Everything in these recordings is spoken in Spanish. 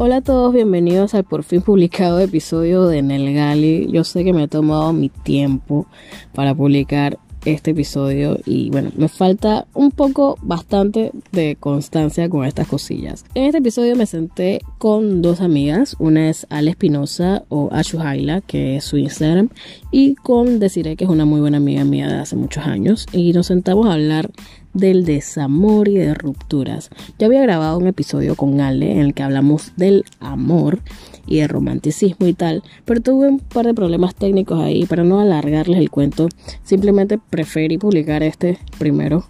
Hola a todos, bienvenidos al por fin publicado episodio de Nelgali. Yo sé que me he tomado mi tiempo para publicar este episodio y bueno, me falta un poco bastante de constancia con estas cosillas. En este episodio me senté con dos amigas, una es Ale Espinosa o Ashuhaila, que es su Instagram, y con Desiree, que es una muy buena amiga mía de hace muchos años, y nos sentamos a hablar del desamor y de rupturas. Ya había grabado un episodio con Ale en el que hablamos del amor y de romanticismo y tal, pero tuve un par de problemas técnicos ahí para no alargarles el cuento, simplemente preferí publicar este primero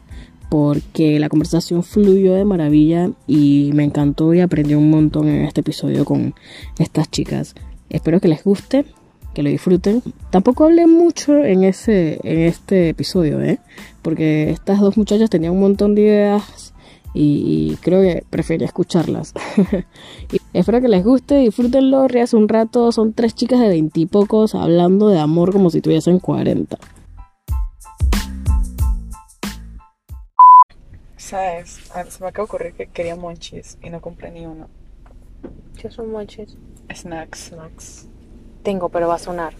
porque la conversación fluyó de maravilla y me encantó y aprendí un montón en este episodio con estas chicas. Espero que les guste que lo disfruten. Tampoco hablé mucho en ese en este episodio, ¿eh? Porque estas dos muchachas tenían un montón de ideas y, creo que prefería escucharlas. y espero que les guste, disfrútenlo, rías un rato. Son tres chicas de veintipocos hablando de amor como si tuviesen 40. ¿Sabes? Se me acaba de ocurrir que quería monchis y no compré ni uno. ¿Qué son monchis? Snacks. Snacks tengo, pero va a sonar.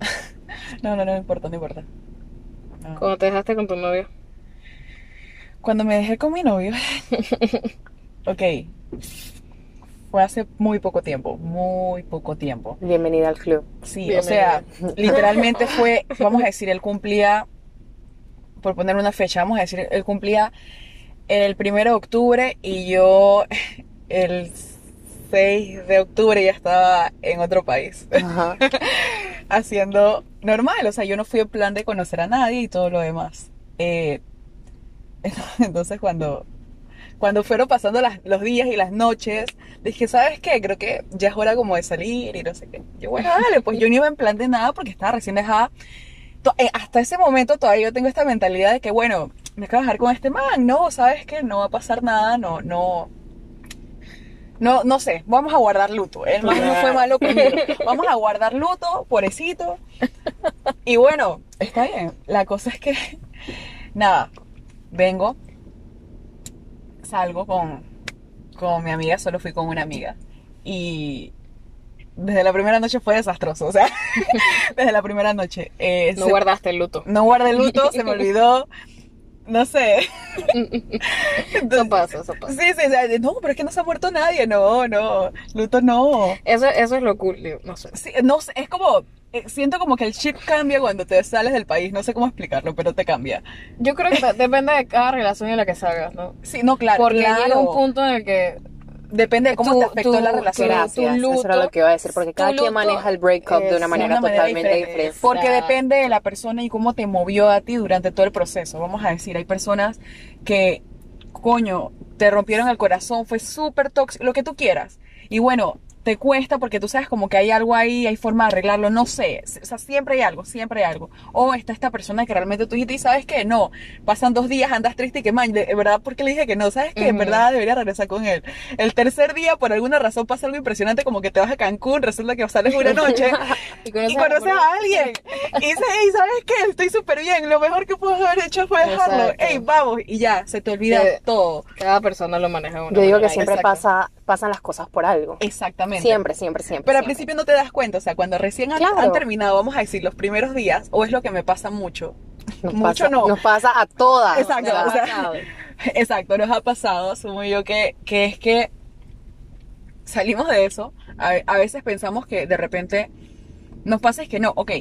no, no, no importa, no importa. ¿Cuándo te dejaste con tu novio? Cuando me dejé con mi novio. ok. Fue hace muy poco tiempo, muy poco tiempo. Bienvenida al club. Sí, o sea, literalmente fue, vamos a decir, él cumplía, por poner una fecha, vamos a decir, él cumplía el primero de octubre y yo el 6 de octubre ya estaba en otro país. Haciendo normal, o sea, yo no fui en plan de conocer a nadie y todo lo demás. Eh, entonces cuando, cuando fueron pasando los días y las noches, dije, ¿sabes qué? Creo que ya es hora como de salir y no sé qué. Yo, bueno, dale, pues yo no iba en plan de nada porque estaba recién dejada. Eh, hasta ese momento todavía yo tengo esta mentalidad de que, bueno, me acabo de dejar con este man, no, ¿sabes qué? No va a pasar nada, no, no, no, no sé, vamos a guardar luto. El man no fue malo conmigo. Vamos a guardar luto, pobrecito. Y bueno, está bien. La cosa es que, nada, vengo, salgo con, con mi amiga, solo fui con una amiga. Y desde la primera noche fue desastroso, o sea, desde la primera noche. Eh, no guardaste el luto. No guardé el luto, se me olvidó no sé. eso pasa, eso pasa. Sí, sí, no, pero es que no se ha muerto nadie, no, no, luto no. Eso, eso es lo cool, no sé. Sí, no sé, es como, eh, siento como que el chip cambia cuando te sales del país, no sé cómo explicarlo, pero te cambia. Yo creo que depende de cada relación en la que salgas, ¿no? Sí, no, claro. Porque llega un punto en el que Depende de cómo te afectó la relación. Gracias, eso era lo que iba a decir, porque cada quien maneja el breakup de una manera, totalmente diferente. Porque depende de la persona y cómo te movió a ti durante todo el proceso. Vamos a decir, hay personas que, coño, te rompieron el corazón, fue súper tóxico, lo que tú quieras. Y bueno, te cuesta porque tú sabes como que hay algo ahí, hay forma de arreglarlo, no sé, o sea, siempre hay algo, siempre hay algo. O está esta persona que realmente tú dijiste y sabes que no, pasan dos días, andas triste y que man, de verdad, porque le dije que no, sabes que en verdad debería regresar con él. El tercer día, por alguna razón, pasa algo impresionante como que te vas a Cancún, resulta que sales una noche y conoces, a, alguien. y dices, hey, ¿sabes qué? Estoy súper bien, lo mejor que puedo haber hecho fue dejarlo. Hey, vamos, y ya, se te olvida todo. Cada persona lo maneja Yo digo que siempre pasa, pasan las cosas por algo. Exactamente. Siempre, siempre, siempre. Pero al principio no te das cuenta, o sea, cuando recién han, terminado, vamos a decir, los primeros días, o es lo que me pasa mucho. mucho no. Nos pasa a todas. Exacto, exacto, nos ha pasado, asumo yo que, que es que salimos de eso, a, a veces pensamos que de repente nos pasa es que no, ok,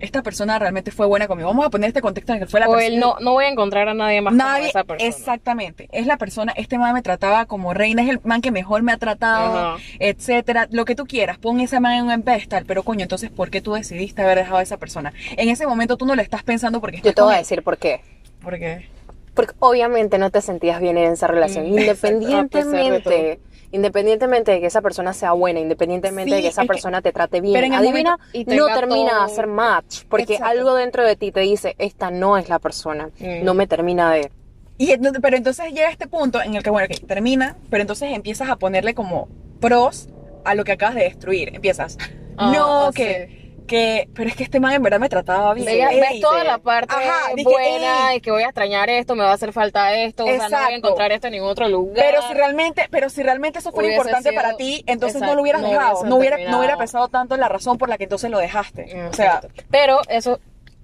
esta persona realmente fue buena conmigo. Vamos a poner este contexto en el que fue la persona. O él no, no voy a encontrar a nadie más nadie, como esa persona. Exactamente. Es la persona, este man me trataba como reina, es el man que mejor me ha tratado, etcétera. Lo que tú quieras, pon ese man en un pedestal, pero coño, entonces, ¿por qué tú decidiste haber dejado a esa persona? En ese momento tú no le estás pensando porque Yo te voy a decir por qué. ¿Por qué? Porque obviamente no te sentías bien en esa relación. Mm, Independientemente Independientemente de que esa persona sea buena, independientemente de que esa persona te trate bien, adivina, no termina de hacer match, porque algo dentro de ti te dice, esta no es la persona, mm. no me termina de... Y, pero entonces llega este punto en el que, bueno, que termina, pero entonces empiezas a ponerle como pros a lo que acabas de destruir. Empiezas, ah, no, que que, pero es que este man en verdad me trataba bien. Ey, ves toda la parte Ajá, dije, buena ey. y que voy a extrañar esto, me va a hacer falta esto, o sea, no voy a Exacto. encontrar esto en ningún otro lugar. Pero si realmente, pero si realmente eso fue Hubiese importante sido- para ti, entonces no exacto, lo hubieras no dejado, no hubiera, no hubiera pesado tanto la razón por la que entonces lo dejaste. O sea, Exacto. pero eso,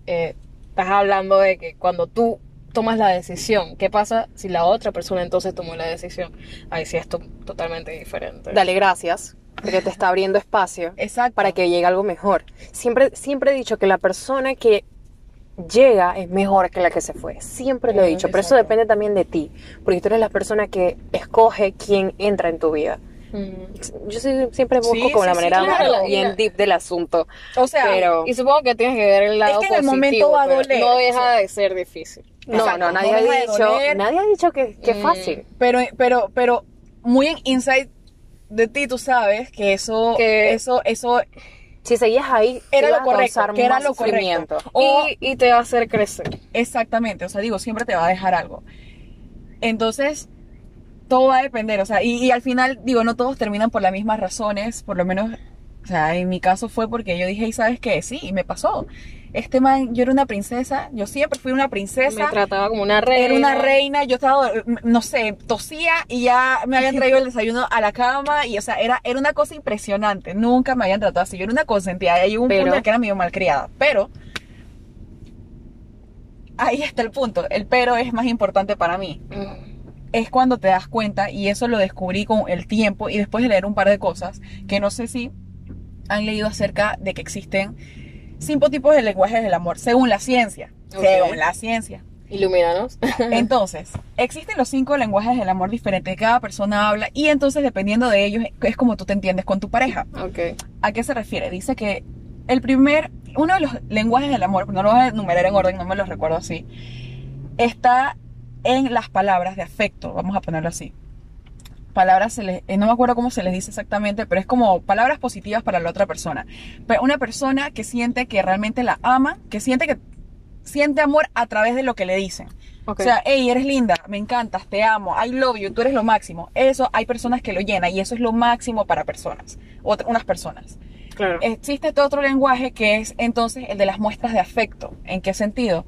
eh, estás hablando de que cuando tú tomas la decisión, ¿qué pasa si la otra persona entonces tomó la decisión? Ahí sí es to- totalmente diferente. Dale gracias, porque te está abriendo espacio exacto. para que llegue algo mejor. Siempre, siempre he dicho que la persona que llega es mejor que la que se fue. Siempre lo he dicho, pero eso exacto. depende también de ti, porque tú eres la persona que escoge quién entra en tu vida. Mm. Yo sí- siempre busco Sí, como la sí, sí, manera claro, más y bien la- deep del asunto. o sea, pero- Y supongo que tienes que ver el lado que en el positivo, momento va a doler. No deja de ser difícil. No, Exacto, no, no nadie deja ha dicho, nadie ha dicho que, que es Mm. fácil. pero, pero, pero muy en inside de ti tú sabes que eso, Que- eso, eso Si seguías ahí, Era lo a correcto, que era lo correcto. O- y, y te va a hacer crecer. Exactamente, o sea, digo, siempre te va a dejar algo. Entonces, todo va a depender, o sea, y, y al final, digo, no todos terminan por las mismas razones, por lo menos, o sea, en mi caso fue porque yo dije, ¿y sabes qué? Sí, y me pasó. Este man, yo era una princesa, yo siempre fui una princesa. Me trataba como una reina. Era una reina, yo estaba, no sé, tosía y ya me habían traído el desayuno a la cama y, o sea, era, era una cosa impresionante. Nunca me habían tratado así. Yo era una consentida. Y hay un Pero- punto en el que era medio malcriada. Pero, ahí está el punto. El pero es más importante para mí. Mm. Es cuando te das cuenta, y eso lo descubrí con el tiempo y después de leer un par de cosas, que no sé si han leído acerca de que existen cinco tipos de lenguajes del amor, según la ciencia. Según la ciencia. Ilumínanos. Entonces, existen los cinco lenguajes del amor diferentes, cada persona habla y entonces dependiendo de ellos es como tú te entiendes con tu pareja. ok. ¿A qué se refiere? Dice que el primer, uno de los lenguajes del amor, no lo voy a enumerar en orden, no me los recuerdo así, está en las palabras de afecto, vamos a ponerlo así. Palabras, se les- eh, no me acuerdo cómo se les dice exactamente, pero es como palabras positivas para la otra persona. Pero una persona que siente que realmente la ama, que siente que siente amor a través de lo que le dicen. Ok. O sea, hey, eres linda, me encantas, te amo, I love you, tú eres lo máximo. Eso hay personas que lo llenan y eso es lo máximo para personas, ot- unas personas. claro. Existe este otro lenguaje que es entonces el de las muestras de afecto. ¿En qué sentido?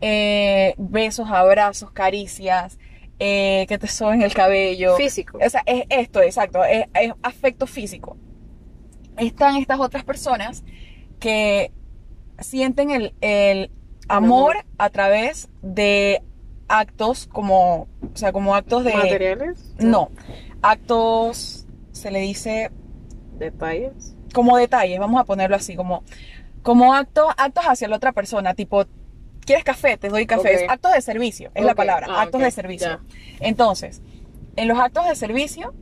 Eh, besos, abrazos, caricias, eh, que te soben el cabello. Físico. O sea, es esto, exacto, es, es afecto físico. Están estas otras personas que sienten el, el amor a través de actos como, o sea, como actos de... ¿Materiales? No, actos, se le dice ¿Detalles? como detalles, vamos a ponerlo así, como, como actos, actos hacia la otra persona, tipo, ¿quieres café? Te doy café. Es actos de servicio, es la palabra, Ah, actos de servicio. ya. Entonces, en los actos de servicio,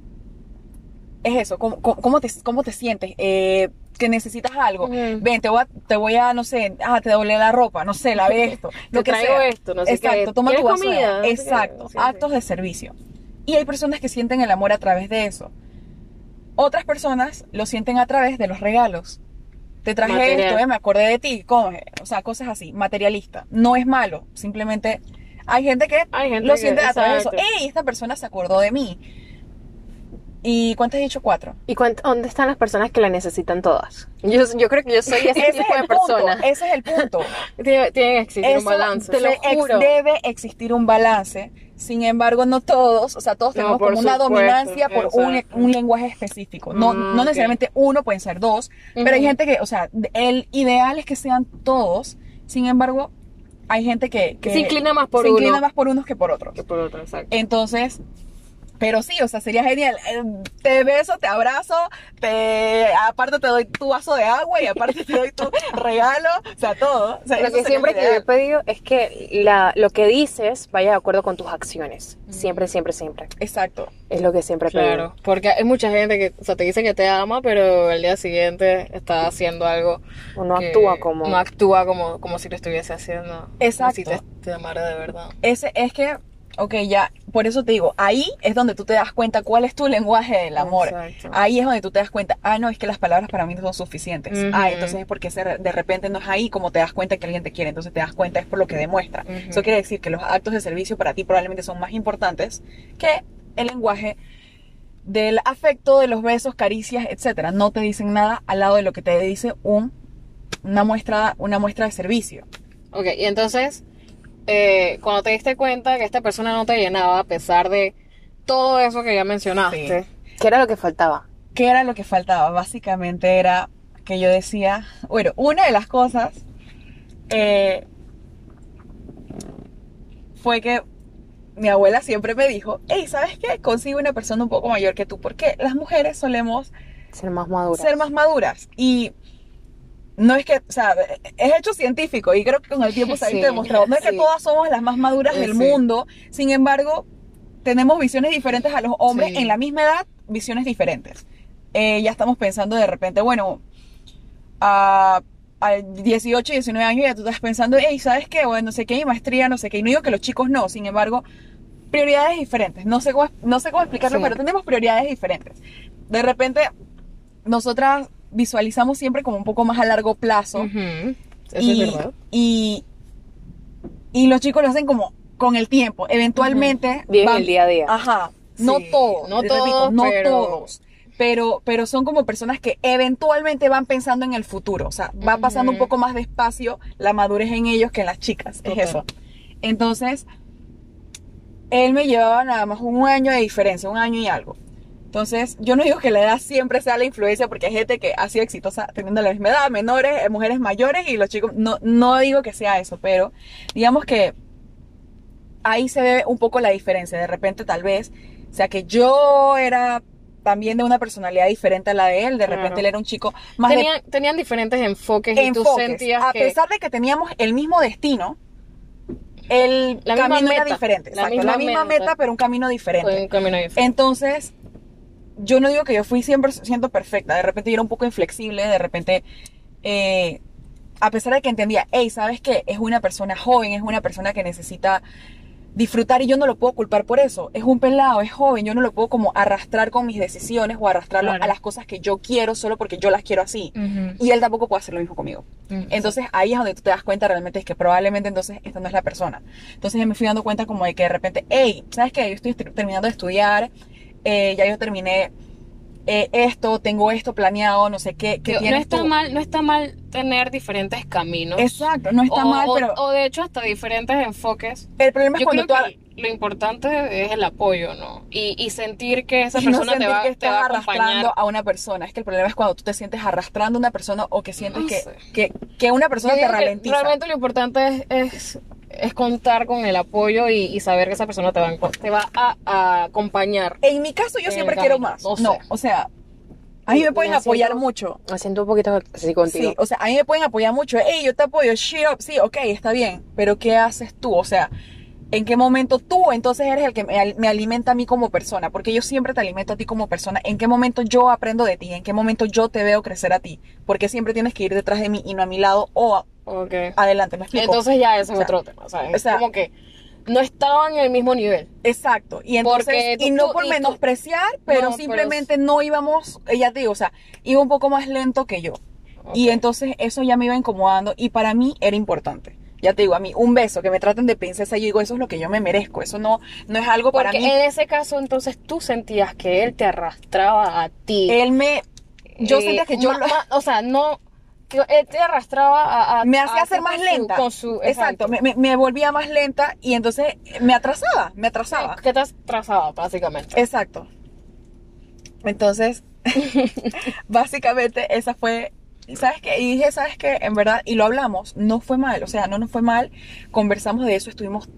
es eso, ¿cómo, te, cómo te sientes? Eh, que necesitas algo. Ven, te voy, a, te voy a, no sé, ah, te doblé la ropa, no sé, lave esto. lo Te que traigo sea. esto, no sé Exacto, qué. toma tu ¿Quieres vaso de comida? Exacto, Sí, sí. actos de servicio. Y hay personas que sienten el amor a través de eso. Otras personas lo sienten a través de los regalos. Te traje Material. esto, eh, me acordé de ti, coge. O sea, cosas así, materialista. No es malo, simplemente hay gente que Hay gente lo que- siente a través de eso. ¡Ey! Esta persona se acordó de mí. ¿Y cuántas he dicho? Cuatro. ¿Y cuánt- dónde están las personas que la necesitan todas? Yo, yo creo que yo soy ese, Ese es tipo de el punto. persona. Ese es el punto. Tiene, que existir un balance. ex- debe existir un balance. Sin embargo, no todos, o sea, todos tenemos como una supuesto, dominancia por un, exacto. un lenguaje específico. No, Mm, no necesariamente uno, pueden ser dos, pero hay gente que, o sea, el ideal es que sean todos. Sin embargo, hay gente que, que Se inclina más por se inclina más por unos que por otros. Que por otro, exacto. Entonces, pero sí, o sea, sería genial. Eh, Te beso, te abrazo, te aparte te doy tu vaso de agua y aparte te doy tu regalo, o sea, todo. O sea, Lo que siempre que yo he pedido es que la, lo que dices vaya de acuerdo con tus acciones. Siempre, siempre, siempre. Exacto. Es lo que siempre he pedido. Claro, porque hay mucha gente que, o sea, te dice que te ama, pero el día siguiente está haciendo algo. O no que actúa como... No actúa como, como si lo estuviese haciendo. Exacto. Como si te, te amara de verdad. Ese es que, ok, ya, por eso te digo, ahí es donde tú te das cuenta cuál es tu lenguaje del amor. Exacto. Ahí es donde tú te das cuenta, ah, no, es que las palabras para mí no son suficientes. Ujú. Ah, entonces es porque de repente no es ahí como te das cuenta que alguien te quiere, entonces te das cuenta es por lo que demuestra. Ujú. Eso quiere decir que los actos de servicio para ti probablemente son más importantes que el lenguaje del afecto, de los besos, caricias, etcétera. No te dicen nada al lado de lo que te dice un una muestra, una muestra de servicio. Ok, y entonces, eh, cuando te diste cuenta que esta persona no te llenaba, a pesar de todo eso que ya mencionaste, ¿Qué era lo que faltaba? ¿Qué era lo que faltaba? Básicamente era que yo decía, bueno, una de las cosas eh, fue que mi abuela siempre me dijo, hey, ¿sabes qué? Consigue una persona un poco mayor que tú, porque las mujeres solemos Ser más madura. ser más maduras y no es que, o sea, es hecho científico y creo que con el tiempo se ha Sí, demostrado, no es que sí. todas somos las más maduras del Sí. mundo, sin embargo, tenemos visiones diferentes a los hombres en la misma edad, visiones diferentes. Eh, ya estamos pensando de repente, bueno, a, a 18, 19 años ya tú estás pensando, hey, ¿sabes qué? Bueno, no sé qué, y maestría, no sé qué, y no digo que los chicos no, sin embargo, prioridades diferentes, no sé cómo, no sé cómo explicarlo, pero tenemos prioridades diferentes. De repente, nosotras visualizamos siempre como un poco más a largo plazo. Eso y, es verdad. y, y los chicos lo hacen como con el tiempo. Eventualmente. Van- el día a día. Ajá. No Sí, todos. no repito, todos, no pero- todos. Pero, pero son como personas que eventualmente van pensando en el futuro. O sea, va pasando un poco más despacio la madurez en ellos que en las chicas. Es eso. Entonces, él me llevaba nada más un año de diferencia, un año y algo. Entonces, yo no digo que la edad siempre sea la influencia, porque hay gente que ha sido exitosa teniendo la misma edad, menores, eh, mujeres mayores y los chicos. No, no digo que sea eso, pero digamos que ahí se ve un poco la diferencia. De repente, tal vez, o sea, que yo era también de una personalidad diferente a la de él, de repente Claro. él era un chico más de Tenían, diferentes enfoques, y tú enfoques. sentías a que... pesar de que teníamos el mismo destino, el La misma camino era diferente. La Exacto, la misma misma, meta. meta, pero un camino diferente. un camino diferente. Entonces, yo no digo que yo fui 100% perfecta. De repente yo era un poco inflexible, de repente, eh, a pesar de que entendía, hey, ¿sabes qué? Es una persona joven, es una persona que necesita disfrutar y yo no lo puedo culpar por eso. Es un pelado, es joven, yo no lo puedo como arrastrar con mis decisiones o arrastrarlo Claro. a las cosas que yo quiero solo porque yo las quiero así. Ujú. Y él tampoco puede hacer lo mismo conmigo. Ujú. Entonces ahí es donde tú te das cuenta realmente es que probablemente entonces esta no es la persona. Entonces ya me fui dando cuenta como de que de repente, hey, ¿sabes qué? Yo estoy ter- terminando de estudiar, eh, ya yo terminé eh, esto, tengo esto planeado, no sé qué, ¿qué no está tú? mal, no está mal tener diferentes caminos. Exacto, no está o, mal, o- pero o de hecho hasta diferentes enfoques. el problema es Yo cuando creo tú... que lo importante es el apoyo, ¿no? Y, y sentir que esa y no persona te sentir va, que te estás va a arrastrando a una persona. Es que el problema es cuando tú te sientes arrastrando a una persona o que sientes No que, que, que una persona Yo te ralentiza. Realmente lo importante es, es, es contar con el apoyo y, y saber que esa persona te va, te va a, a acompañar. En mi caso yo siempre quiero más. no No, sé. o sea, a mí me pueden Me apoyar siento- mucho. Me siento un poquito así contigo. Sí, o sea, a mí me pueden apoyar mucho. Hey, yo te apoyo, shit up. Sí, ok, está bien. Pero ¿qué haces tú? O sea, ¿en qué momento tú entonces eres el que me, al- me alimenta a mí como persona? Porque yo siempre te alimento a ti como persona. ¿En qué momento yo aprendo de ti? ¿En qué momento yo te veo crecer a ti? Porque siempre tienes que ir detrás de mí y no a mi lado o a- adelante, ¿me explico? Entonces ya ese es O sea, otro tema, ¿sabes? o sea- como que no estaban en el mismo nivel. Exacto. Y entonces, tú- y no por y tú- menospreciar, pero No, pero- simplemente no íbamos, eh, ya te digo, o sea, iba un poco más lento que yo. Y entonces eso ya me iba incomodando y para mí era importante. Ya te digo, a mí un beso, que me traten de princesa, yo digo, eso es lo que yo me merezco, eso no, no es algo para Porque mí. en ese caso entonces tú sentías que él te arrastraba a ti. Él me, yo Eh, sentía que yo ma- lo- ma- o sea, no, que él te arrastraba a... a- me hacía ser más su- lenta. con su, exacto, me, me- me volvía más lenta y entonces me atrasaba, me atrasaba. Que te atrasaba, básicamente. Exacto. Entonces, básicamente esa fue, ¿sabes qué? Y dije, ¿sabes qué? En verdad, y lo hablamos, no fue mal, o sea, no nos fue mal, conversamos de eso, estuvimos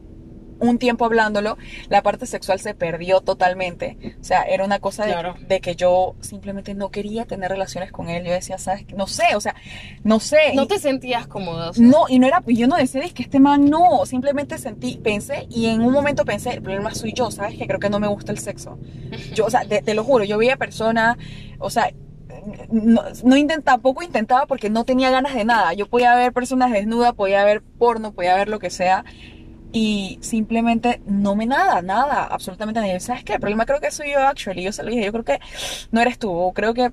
un tiempo hablándolo, la parte sexual se perdió totalmente, o sea, era una cosa de, Claro. de que yo simplemente no quería tener relaciones con él, yo decía, ¿sabes? qué? No sé, o sea, no sé. No y- te sentías cómoda. o sea, no, y no era, yo no decía, es que este man no, simplemente sentí, pensé, y en un momento pensé, el problema soy yo, ¿sabes? Que creo que no me gusta el sexo. Yo, o sea, te, te lo juro, yo veía personas, o sea, no, no intentaba, tampoco intentaba porque no tenía ganas de nada. Yo podía ver personas desnudas, podía ver porno, podía ver lo que sea, y simplemente no me nada, nada, absolutamente nada. ¿Sabes qué? El problema creo que soy yo, actually. Yo se lo dije, yo creo que no eres tú, o creo que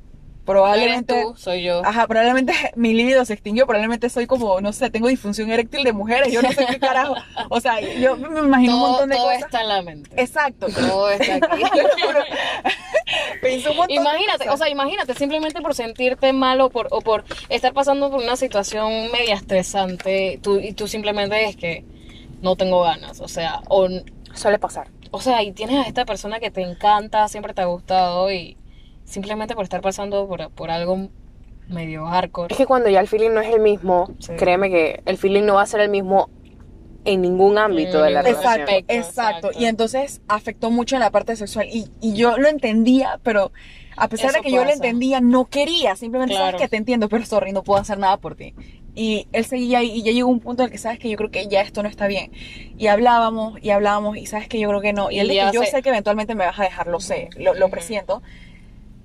no eres probablemente... tú, soy yo. Ajá, probablemente mi libido se extinguió, probablemente soy como, no sé, tengo disfunción eréctil de mujeres, yo no sé qué carajo. O sea, yo me imagino un todo montón de todo cosas. está en la mente. Exacto. Todo está aquí. Pensé un montón de Imagínate, cosas. o sea, imagínate, simplemente por sentirte mal o por, o por estar pasando por una situación media estresante, tú, y tú simplemente es que no tengo ganas, o sea, o, Suele pasar. o sea, y tienes a esta persona que te encanta, siempre te ha gustado y simplemente por estar pasando por, por algo medio hardcore. Es que cuando ya el feeling no es el mismo, Sí. créeme que el feeling no va a ser el mismo en ningún ámbito de la ningún relación. Exacto, exacto. exacto. Y entonces afectó mucho en la parte sexual. Y, y yo lo entendía, pero a pesar de Eso que yo lo entendía, no quería. Simplemente Claro. sabes que te entiendo, pero sorry, no puedo hacer nada por ti. Y él seguía ahí, y ya llegó un punto en el que sabes que yo creo que ya esto no está bien. Y hablábamos, y hablábamos, y sabes que yo creo que no. Y él Y dijo, yo sé- sé que eventualmente me vas a dejar, lo sé, lo, lo presiento.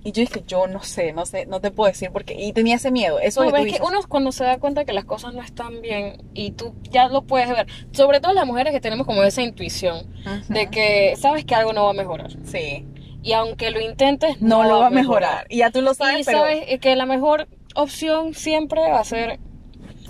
Y yo dije, yo no sé, no sé, no te puedo decir porque Y tenía ese miedo. Eso No, que es que uno cuando se da cuenta que las cosas no están bien y tú ya lo puedes ver, sobre todo las mujeres que tenemos como esa intuición de que sabes que algo no va a mejorar Sí. y aunque lo intentes No, lo va a mejorar. Y ya tú lo sabes, y pero... sabes que la mejor opción siempre va a ser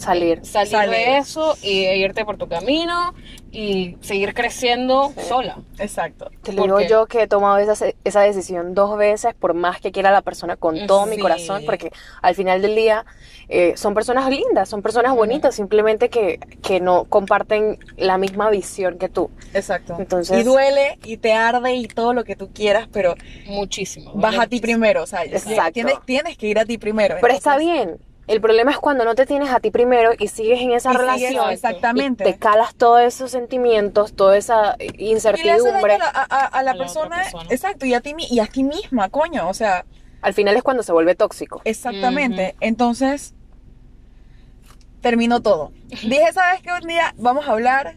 Salir. salir Salir. de eso y irte por tu camino y seguir creciendo sola. Exacto. Te lo digo yo que he tomado esa, esa decisión dos veces, por más que quiera la persona con todo mi corazón, porque al final del día eh, son personas lindas, son personas bonitas, simplemente que, que no comparten la misma visión que tú. Exacto. Entonces- y duele y te arde y todo lo que tú quieras, pero Muchísimo. vas a ti primero, o sea, Exacto. Tienes, tienes que ir a ti primero. Pero está bien. El problema es cuando no te tienes a ti primero y sigues en esa y sigues- relación. exactamente. Y te calas todos esos sentimientos, toda esa Y le hace daño incertidumbre. a la, a- a- a la A la persona, persona. exacto, y a ti y a ti misma, coño, o sea, Al final es cuando se vuelve tóxico. exactamente. Entonces terminó todo. Dije, ¿sabes qué? Un día vamos a hablar,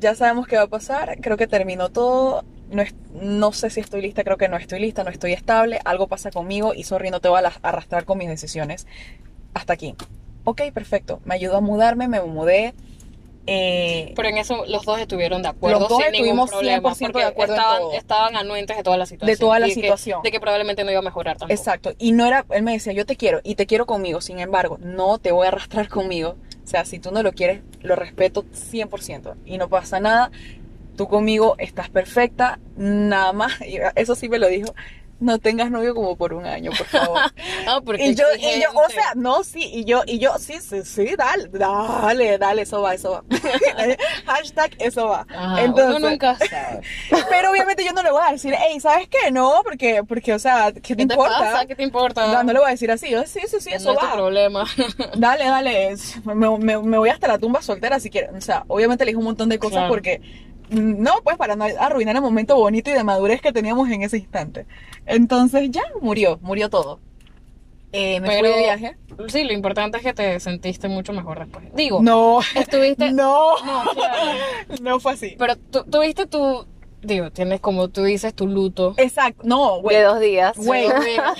ya sabemos qué va a pasar, creo que terminó todo. No, es- no sé si estoy lista, creo que no estoy lista, no estoy estable, algo pasa conmigo y sorry, no te voy a arrastrar con mis decisiones. Hasta aquí. Ok, perfecto. Me ayudó a mudarme, me mudé. eh, Pero en eso los dos estuvieron de acuerdo Los dos sin estuvimos problema 100% porque de acuerdo en estaban, todo. estaban anuentes de toda la situación. De toda la y que- situación. de que probablemente no iba a mejorar tampoco. Exacto. Y no era, él me decía, yo te quiero y te quiero conmigo. Sin embargo, no te voy a arrastrar conmigo. O sea, si tú no lo quieres, lo respeto 100%. Y no pasa nada. Tú conmigo estás perfecta. Nada más. Eso sí me lo dijo. No tengas novio como por un año, por favor. Ah, porque y yo, y yo, o sea, no, sí, y yo, y yo, sí, sí, sí, dale, dale, dale, eso va, eso va. Hashtag, eso va. Ajá, Entonces, uno nunca sabe. pero obviamente yo no le voy a decir, hey, ¿sabes qué? No, porque, porque, o sea, ¿qué te ¿Qué te importa? pasa? ¿Qué te importa? No, no le voy a decir así. Yo, sí, sí, sí, no eso va. problema. Dale, dale. Me, me- me voy hasta la tumba soltera si quieres. O sea, obviamente le dije un montón de cosas Claro. porque. No, pues para no arruinar el momento bonito y de madurez que teníamos en ese instante. Entonces ya murió, murió todo. Eh, me fui Pero de viaje. sí, lo importante es que te sentiste mucho mejor después. Digo, No, estuviste. no, No, claro. no fue así. Pero tú tuviste tu. Digo, tienes como tú dices tu luto. Exacto, no, güey. de dos días. Güey,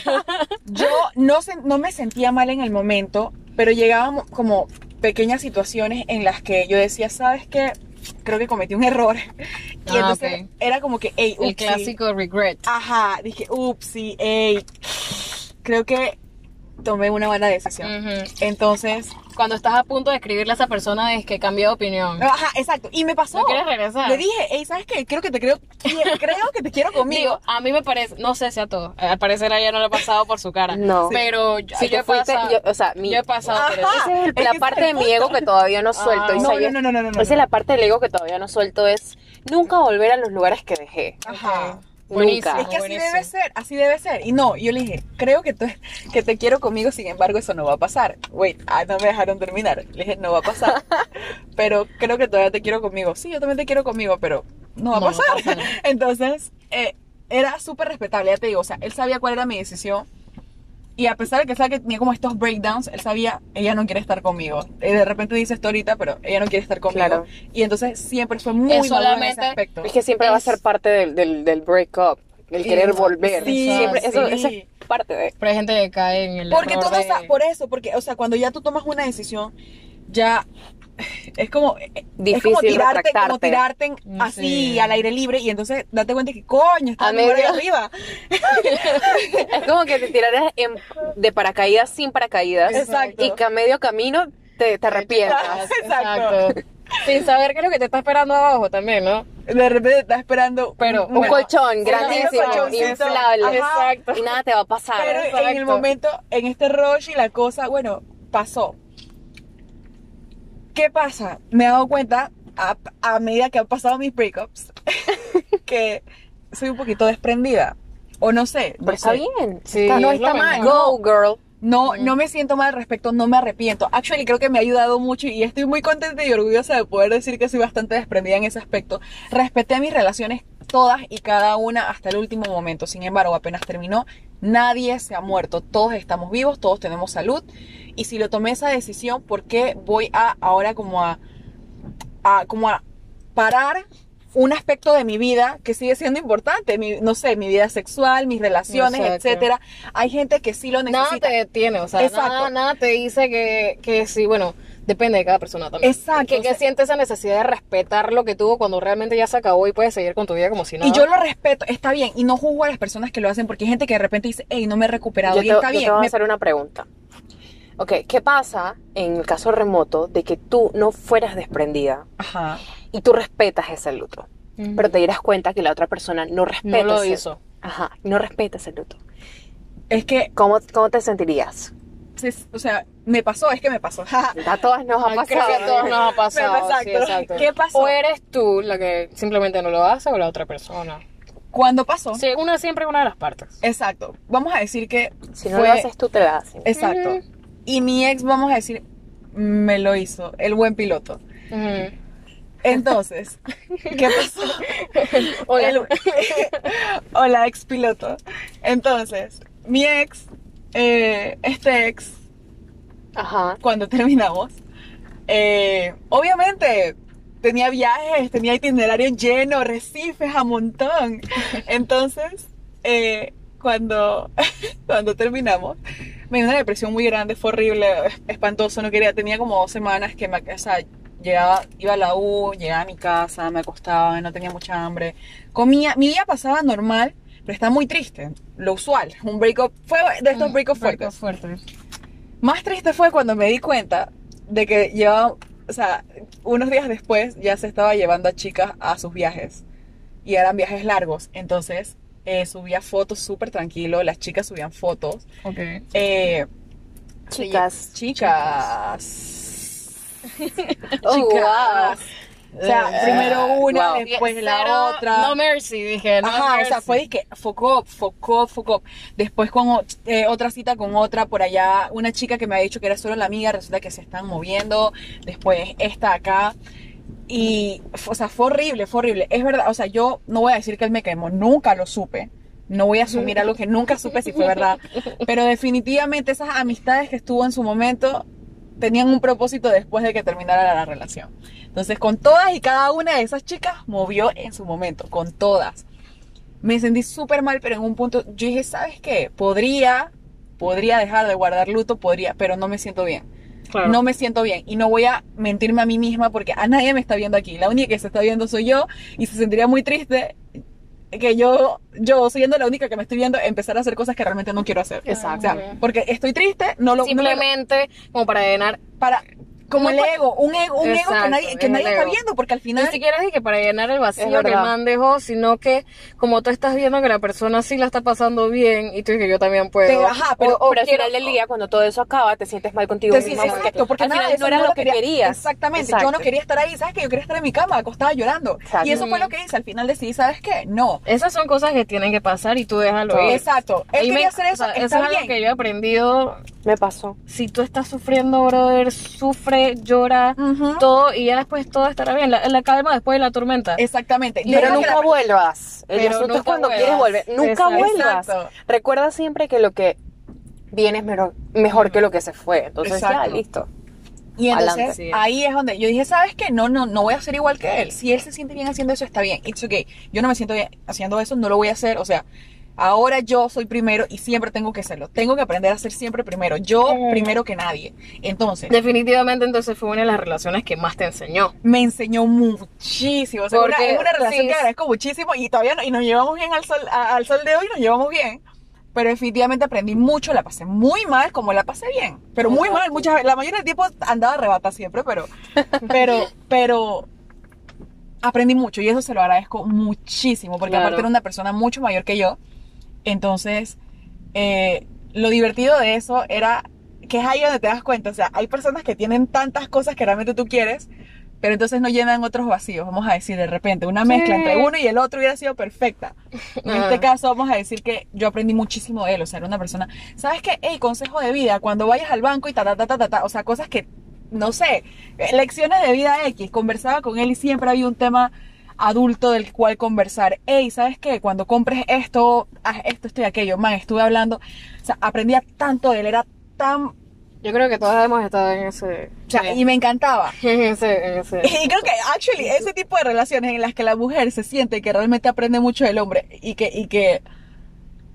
yo no, se- no me sentía mal en el momento, pero llegaban como pequeñas situaciones en las que yo decía, ¿sabes qué? Creo que cometí un error. Y Ah, entonces era como que, ey, El clásico regret. Ajá, dije, upsi, ey. Creo que tomé una mala decisión. Entonces, Cuando estás a punto de escribirle a esa persona es que cambió de opinión. ajá, exacto. Y me pasó. ¿No quieres regresar? Le dije, ey, ¿sabes qué? Creo que te creo, creo que te quiero conmigo. Digo, a mí me parece, no sé si a todos, al parecer a ella no le ha pasado por su cara. No. Pero yo, Si yo he fuiste, pasado, yo- o sea, mi- yo he pasado por Ajá. eso. Esa es el- la parte de mi ego que todavía no suelto. Ah, no, Isaías. no, no, no, no, no, Esa es la parte del ego que todavía no suelto es nunca volver a los lugares que dejé. Ajá. Buenísimo. Nunca. Es que así buenísimo. debe ser, así debe ser. Y no, yo le dije, creo que, tú- que te quiero conmigo, sin embargo, eso no va a pasar. Wait, ah, no me dejaron terminar. Le dije, no va a pasar. pero creo que todavía te quiero conmigo. Sí, yo también te quiero conmigo, pero no va a No pasar. pasar. Entonces, eh, era súper respetable, ya te digo. O sea, él sabía cuál era mi decisión. Y a pesar de que sabía que tenía como estos breakdowns, él sabía, ella no quiere estar conmigo. Y de repente dice esto ahorita, pero ella no quiere estar conmigo. Claro. Y entonces siempre fue muy Es maduro en solamente- ese aspecto. Es que siempre va a Es- ser parte del, del, del breakup, el Sí, querer volver. sí, siempre, eso, sí. eso es parte de. Pero hay gente que cae en el Porque error todo de- está, por eso, porque, o sea, cuando ya tú tomas una decisión, ya es como, es como tirarte, como tirarte Mm, así sí. al aire libre y entonces date cuenta que coño, está medio- arriba. Es como que te tiraras en- de paracaídas sin paracaídas. Exacto. Y que a medio camino te, te arrepientas. Exacto. Sin saber qué es lo que te está esperando abajo también, ¿no? De repente estás esperando Pero Un bueno, colchón grandísimo, inflable. Ajá. Y nada te va a pasar. Pero en el Exacto. momento, en este rush y la cosa, bueno, pasó. ¿Qué pasa? Me he dado cuenta a, a medida que han pasado mis breakups que soy un poquito desprendida. O no sé. No, Pero está sé. bien. Sí, está, no es está mal. Go, girl. No, no me siento mal al respecto, no me arrepiento. Actually, creo que me ha ayudado mucho y estoy muy contenta y orgullosa de poder decir que soy bastante desprendida en ese aspecto. Respeté mis relaciones todas y cada una hasta el último momento. Sin embargo, apenas terminó, nadie se ha muerto. Todos estamos vivos, todos tenemos salud. Y si lo tomé esa decisión, ¿por qué voy a ahora como a, a como a parar un aspecto de mi vida que sigue siendo importante, mi, no sé, mi vida sexual, mis relaciones, Exacto. etcétera. Hay gente que sí lo necesita. Nada te detiene, o sea, nada, nada te dice que, que sí, bueno, depende de cada persona también. Exacto, Que, que siente esa necesidad de respetar lo que tuvo cuando realmente ya se acabó y puedes seguir con tu vida como si nada. Y yo lo respeto, está bien, y no juzgo a las personas que lo hacen porque hay gente que de repente dice, hey, no me he recuperado, Yo y te, está yo te bien. voy a me- hacer una pregunta. Ok, ¿qué pasa en el caso remoto de que tú no fueras desprendida Ajá. y tú respetas ese luto? Ujú. Pero te dirás cuenta que la otra persona no respeta no lo ese hizo. Ajá, no respeta ese luto. Es que, ¿Cómo, cómo te sentirías? O sea, me pasó, es que me pasó. A todas nos ha pasado. creo que a todos nos ha pasado. Exacto. sí, exacto. ¿Qué pasó? O eres tú la que simplemente no lo hace o la otra persona. Cuando pasó, Sí, una siempre una de las partes. exacto, vamos a decir que Si no fue- lo haces tú, te lo hacen. Exacto. Y mi ex, vamos a decir, me lo hizo, el buen piloto. Entonces, ¿qué pasó? Hola. El- Hola, ex piloto. Entonces, mi ex, eh, este ex, Ajá. cuando terminamos, eh, obviamente tenía viajes, tenía itinerario lleno, recifes a montón. Entonces, eh, cuando, cuando terminamos, me dio una depresión muy grande, fue horrible, espantoso, no quería, tenía como dos semanas que me, o sea, llegaba, iba a la U, llegaba a mi casa, me acostaba, no tenía mucha hambre, comía, mi día pasaba normal, pero estaba muy triste, lo usual, un breakup, fue de estos breakups fuertes. fuertes. Más triste fue cuando me di cuenta de que llevaba, o sea, unos días después ya se estaba llevando a chicas a sus viajes. Y eran viajes largos. Entonces, eh, subía fotos súper tranquilo. Las chicas subían fotos. Ok. Eh, Chicas. Chicas. Oh, chicas. O sea, Eh, primero una, wow. después la Cero, otra. No mercy, dije. No Ajá, o sea, mercy. fue de que focó, focó, focó. Después con eh, otra cita con otra por allá, una chica que me había dicho que era solo la amiga, resulta que se están moviendo. Después esta acá. Y, o sea, fue horrible, fue horrible. Es verdad, o sea, yo no voy a decir que él me quemó, nunca lo supe. No voy a asumir algo que nunca supe si fue verdad. Pero definitivamente esas amistades que estuvo en su momento tenían un propósito después de que terminara la relación. Entonces, con todas y cada una de esas chicas movió en su momento, con todas. Me sentí súper mal, pero en un punto yo dije, ¿sabes qué? Podría, podría dejar de guardar luto, podría, pero no me siento bien. Claro. No me siento bien y no voy a mentirme a mí misma porque a nadie me está viendo aquí. La única que se está viendo soy yo y se sentiría muy triste que yo, yo siendo la única que me estoy viendo, empezar a hacer cosas que realmente no quiero hacer. Exacto. O sea, porque estoy triste, no lo no me- Simplemente como para llenar. para como No el pa- ego, un ego, un ego que Exacto, nadie, que es nadie está ego. viendo, porque al Ni final siquiera es que para llenar el vacío que man dejó, sino que como tú estás viendo que la persona sí la está pasando bien y tú dices que yo también puedo. Te- ajá, pero- O- o Pero al final del día, cuando todo eso acaba, te sientes mal contigo Te misma. sientes- porque exacto, porque al nada final no era lo que querías. Exactamente, yo no Exacto. quería estar ahí, ¿sabes que Yo quería estar en mi cama, acostada llorando. Exacto. Y eso fue lo que hice, al final decidí, ¿sabes qué? No. Esas son cosas que tienen que pasar y tú déjalo ir. Exacto, él me- quería hacer eso, o sea, está eso es algo que yo he aprendido. Me pasó. Si tú estás sufriendo, brother, sufre, llora, Ujú. todo y ya después todo estará bien. La, la calma después de la tormenta. Exactamente. Pero nunca la- vuelvas. El Pero asunto es cuando vuelvas. quieres volver. Nunca Exacto. vuelvas. Exacto. Recuerda siempre que lo que viene es mejor, mejor que lo que se fue. Entonces ya, Exacto. listo. Y entonces. Sí. ahí es donde yo dije, ¿sabes qué? No, no, no voy a ser igual que él. Si él se siente bien haciendo eso, está bien. It's okay. Yo no me siento bien haciendo eso, no lo voy a hacer. O sea, ahora yo soy primero y siempre tengo que serlo. Tengo que aprender a ser siempre primero. Yo Mm. primero que nadie. Entonces, Definitivamente entonces fue una de las relaciones que más te enseñó. me enseñó muchísimo. O sea, Porque, una, es una relación sí, que agradezco muchísimo y todavía no, y nos llevamos bien al sol, a- al sol de hoy, nos llevamos bien. pero definitivamente aprendí mucho, la pasé muy mal, como la pasé bien, pero muy mal, muchas veces, la mayoría del tiempo andaba arrebata siempre, pero, pero, pero aprendí mucho y eso se lo agradezco muchísimo, porque Claro. aparte era una persona mucho mayor que yo, entonces, eh, lo divertido de eso era que es ahí donde te das cuenta, o sea, hay personas que tienen tantas cosas que realmente tú quieres, pero entonces no llenan otros vacíos, vamos a decir, de repente, una mezcla Sí. entre uno y el otro hubiera sido perfecta. En este caso vamos a decir que yo aprendí muchísimo de él, o sea, era una persona, ¿sabes qué? Hey, consejo de vida, cuando vayas al banco y ta, ta, ta, ta, ta, ta, o sea, cosas que, no sé, eh, lecciones de vida X, conversaba con él y siempre había un tema adulto del cual conversar. Hey, ¿sabes qué? Cuando compres esto, haz esto, esto y aquello, man, estuve hablando, o sea, aprendía tanto de él, era tan, Yo creo que todas hemos estado en ese. o sea, y me encantaba. en ese, en ese. Y creo que, actually, ese tipo de relaciones en las que la mujer se siente que realmente aprende mucho del hombre y que, y que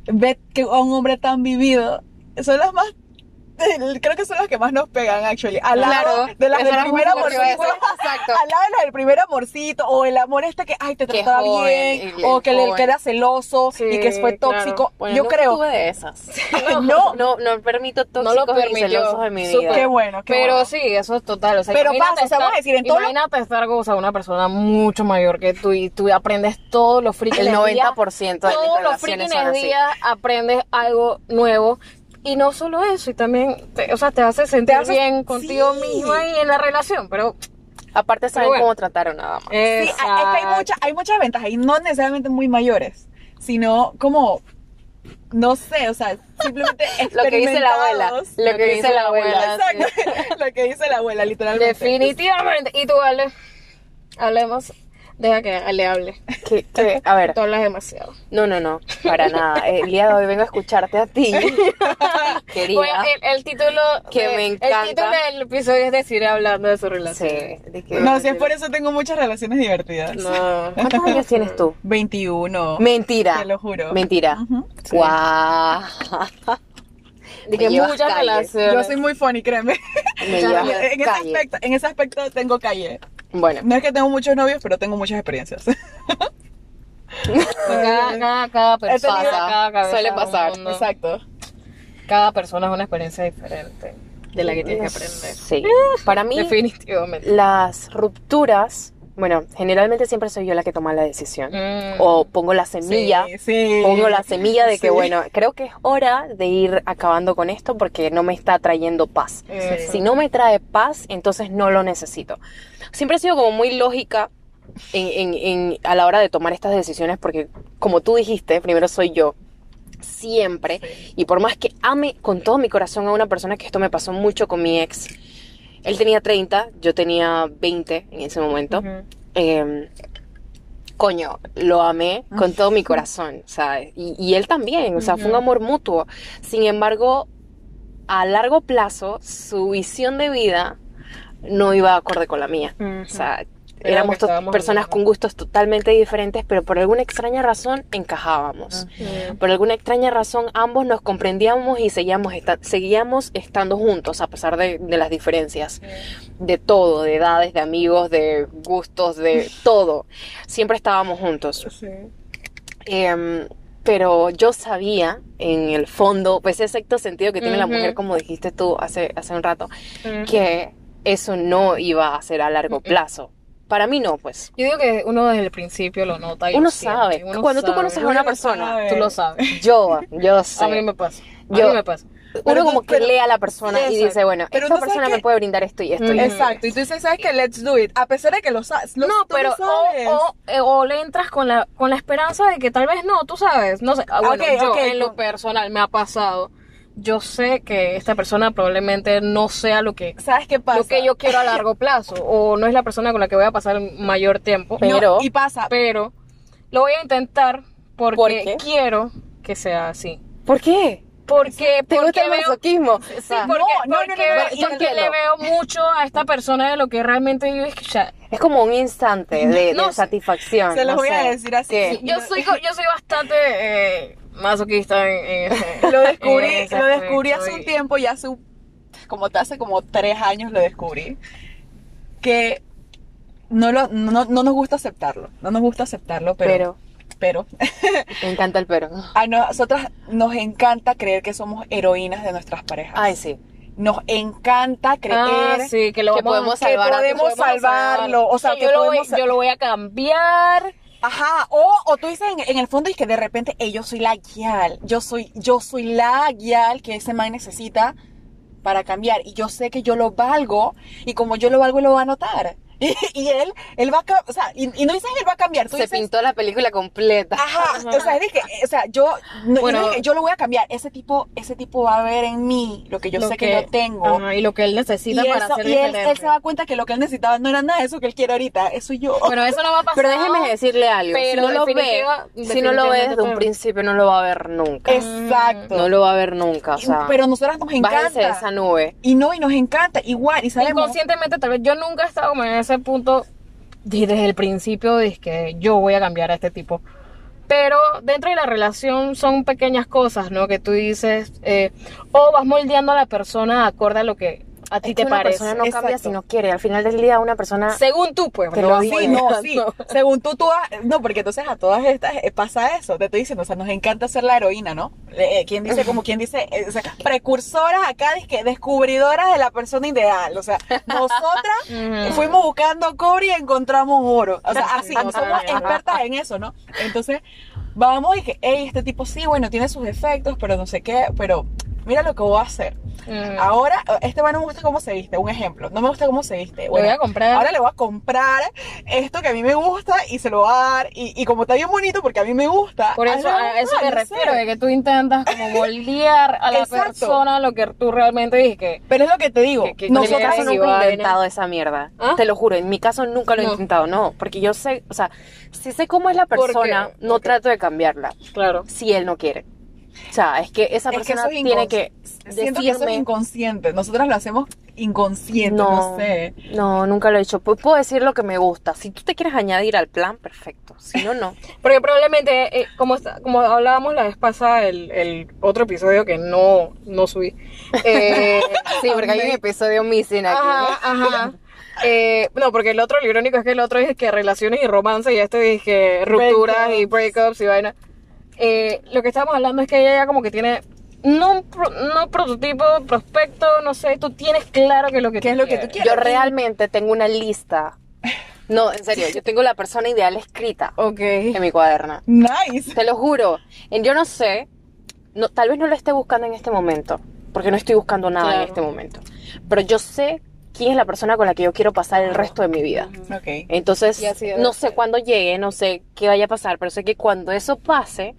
ve que a un hombre tan vivido, son las más, creo que son las que más nos pegan, actually. Al lado Claro, de las del primer lo amorcito. exacto. Al lado de las del primer amorcito, o el amor este que, ay, te trataba joven, bien, o que, le, joven. que era celoso y que fue Sí, claro. tóxico. Bueno, Yo no creo. tuve de esas. No. no, no permito No tóxicos lo ni permitió. celosos en mi vida. Qué bueno, qué Pero bueno. sí, eso es total. O sea, Pero imagínate pasa, o sea, vamos a decir, en todo lo- Imagínate estar o sea, una persona mucho mayor que tú y tú aprendes todos los freaking El días. 90% de mis Todos los así. días aprendes algo nuevo. Y no solo eso, y también, te- o sea, te hace sentir hace- bien contigo sí. misma y en la relación. Pero, Aparte saben bueno. cómo trataron nada más. Sí, hay- es que hay, mucha- hay muchas ventajas y no necesariamente muy mayores, sino como, no sé, o sea, simplemente Lo que dice la abuela. Lo que dice la abuela. Exacto, lo que dice la abuela, literalmente. definitivamente. Y tú, Ale, hablemos. Deja que Ale hable. Que- que- a ver, Tú hablas demasiado. no, no, no, para nada. El día de hoy vengo a escucharte a ti, querida. Bueno, el, el título Que de- me encanta. El título del episodio es decir hablando de su Sí, relación. de que- No, si es por eso tengo muchas relaciones divertidas. No. ¿Cuántos años tienes tú? 21. Mentira. Te lo juro. Mentira. Sí. Guau. De que muchas relaciones. Yo soy muy funny, créeme. Me en, ese aspecto, en ese aspecto tengo calle. Bueno, No es que tengo muchos novios, pero tengo muchas experiencias. Cada, cada, cada persona, cada suele pasar. mundo. Exacto. Cada persona es una experiencia diferente de la que tienes que aprender. sí. Para mí, Definitivamente. las rupturas, bueno, generalmente siempre soy yo la que toma la decisión. Mm. O pongo la semilla. Sí, sí. Pongo la semilla de que, Sí. bueno, creo que es hora de ir acabando con esto porque no me está trayendo paz. Si no me trae paz, entonces no lo necesito. Siempre he sido como muy lógica en, en- en- a la hora de tomar estas decisiones porque, como tú dijiste, primero soy yo. Siempre. Y por más que ame con todo mi corazón a una persona, que esto me pasó mucho con mi ex. Él tenía 30, yo tenía 20 en ese momento. Eh, coño, lo amé con todo mi corazón, ¿sabes? Y, y él también, o sea, fue un amor mutuo. Sin embargo, a largo plazo, su visión de vida no iba acorde con la mía. O sea, éramos personas con gustos totalmente diferentes, pero por alguna extraña razón encajábamos. Ujú. Por alguna extraña razón ambos nos comprendíamos y seguíamos, esta- seguíamos estando juntos a pesar de, de las diferencias. De todo, de edades, de amigos, de gustos, de todo. Siempre estábamos juntos. Sí. Em, pero yo sabía en el fondo, pues ese sexto sentido que tiene la mujer, como dijiste tú hace, hace un rato, que eso no iba a ser a largo plazo. Para mí no, pues. Yo digo que uno desde el principio lo nota y Uno sabe. uno Cuando tú sabe. conoces a una Uno persona, sabe. Tú lo sabes. yo, yo sé. A mí me pasa. A Yo- mí me pasa. Uno Pero como tú- que pero- lee a la persona y dice, bueno, Pero esta tú persona que- me puede brindar esto y esto y. Exacto. Y tú dices, ¿sabes qué? Let's do it. A pesar de que lo sabes. lo- No, tú pero sabes. o, o, eh, o le entras con la, con la esperanza de que tal vez no, tú sabes. No sé, ah, bueno, Ok, yo ok, en lo personal me ha pasado. Yo sé que esta persona probablemente no sea lo que, ¿Sabes qué pasa? lo que yo quiero a largo plazo. O no es la persona con la que voy a pasar el mayor tiempo. Pero- No, y pasa. pero lo voy a intentar porque quiero que sea así. ¿Por qué? Porque, ¿Te porque gusta el masoquismo? Sí, O sea, porque, no, no, no, porque- no, no, porque le veo mucho a esta persona de lo que realmente yo es que ya- Es como un instante de, satisfacción. Se los no voy a decir así. Yo soy yo soy bastante eh, masoquista en, en ese- Lo descubrí, en ese lo descubrí hace un tiempo y hace un, como hace como tres años lo descubrí, que no, lo, no, no nos gusta aceptarlo, no nos gusta aceptarlo, pero, Pero, pero Me encanta el pero. a nosotras nos encanta creer que somos heroínas de nuestras parejas. Ay, sí. Nos encanta creer Ah, sí, que lo que vamos podemos que salvar a- podemos podemos salvarlo. O sea, que que yo, lo voy, podemos... yo lo voy a cambiar. Ajá, o, o tú dices en, el fondo y que de repente, "Ey, yo soy la guial, yo soy, yo soy la guial que ese man necesita para cambiar y yo sé que yo lo valgo y como yo lo valgo lo va a notar y, y él, él va a, o sea, y, y no dices él va a cambiar, tú Se dices, pintó la película completa. ajá, o sea, es de que, o sea, yo, no, y Bueno. yo lo voy a cambiar, ese tipo, ese tipo va a ver en mí lo que yo Lo sé que, no tengo. Ajá, y lo que él Y, necesita para eso- ser y él, él se da cuenta que lo que él necesitaba no era nada de eso que él quiere ahorita, eso yo. Bueno, eso no va a pasar. Pero déjeme decirle algo. si no lo ve, si no lo ve desde un principio, no lo va a ver nunca. Exacto. No lo va a ver nunca. O sea, pero nosotras nos encanta. esa nube. Y no, y nos encanta, igual, y sabemos. Inconscientemente, tal vez yo nunca he estado como en ese punto de- desde el principio de que yo voy a cambiar a este tipo. Pero dentro de la relación son pequeñas cosas, ¿no? Que tú dices, eh, o vas moldeando a la persona acorde a lo que a ti Es te que una parece. persona no cambia si no quiere. Al final del día, una persona. Según tú, pues. Te lo digo. Sí, no, sí. Según tú, tú has- No, porque entonces a todas estas eh, pasa eso. Te estoy diciendo, o sea, nos encanta ser la heroína, ¿no? Eh, ¿Quién dice, como quien dice, eh, o sea, precursoras acá, que descubridoras de la persona ideal. O sea, nosotras fuimos buscando cobre y encontramos oro. O sea, así, somos Totalmente. expertas en eso, ¿no? Entonces, vamos y que, hey, este tipo sí, bueno, tiene sus defectos, pero no sé qué, pero mira lo que voy a hacer. Ujú. Ahora, este man no me gusta cómo se viste, un ejemplo. No me gusta cómo se viste. voy a comprar. Ahora le voy a comprar esto que a mí me gusta y se lo voy a dar. Y, y como está bien bonito, porque a mí me gusta. Por eso, a eso me refiero, de que tú intentas como moldear a la Exacto. persona lo que tú realmente dices que Pero es lo que te digo. Que- que- Nosotras y nunca he vaina. intentado esa mierda. ¿Ah? Te lo juro, en mi caso nunca lo he No. intentado, no. Porque yo sé, o sea, si sé cómo es la persona, no Ok. trato de cambiarla. claro. Si él no quiere. O sea, es que esa Es que persona es tiene que Siento que eso es decirme. inconsciente. Nosotras lo hacemos inconsciente, no, No, sé. no, nunca lo he hecho. Pu- Puedo decir lo que me gusta. Si tú te quieres añadir al plan, perfecto. Si no, no. Porque probablemente, eh, como, como hablábamos la vez pasada, el, el otro episodio que no, no subí. eh, Sí, porque hay un episodio missing aquí. Ajá, ajá. Eh, no, porque el otro, lo irónico es que el otro es que relaciones y romance y este es que rupturas y breakups y vaina. Eh, lo que estamos hablando es que ella ya como que tiene no un pro- no prototipo, prospecto, no sé, tú tienes claro que lo que ¿Qué tú es lo que tú quieres. Yo realmente tengo una lista. No, en serio, yo tengo la persona ideal escrita Ok. en mi cuaderna. Nice. Te lo juro. Yo no sé, no, tal vez no lo esté buscando en este momento, porque no estoy buscando nada Claro. en este momento. Pero yo sé quién es la persona con la que yo quiero pasar el resto de mi vida. Ok. Entonces, no sé cuándo llegue, no sé qué vaya a pasar, pero sé que cuando eso pase,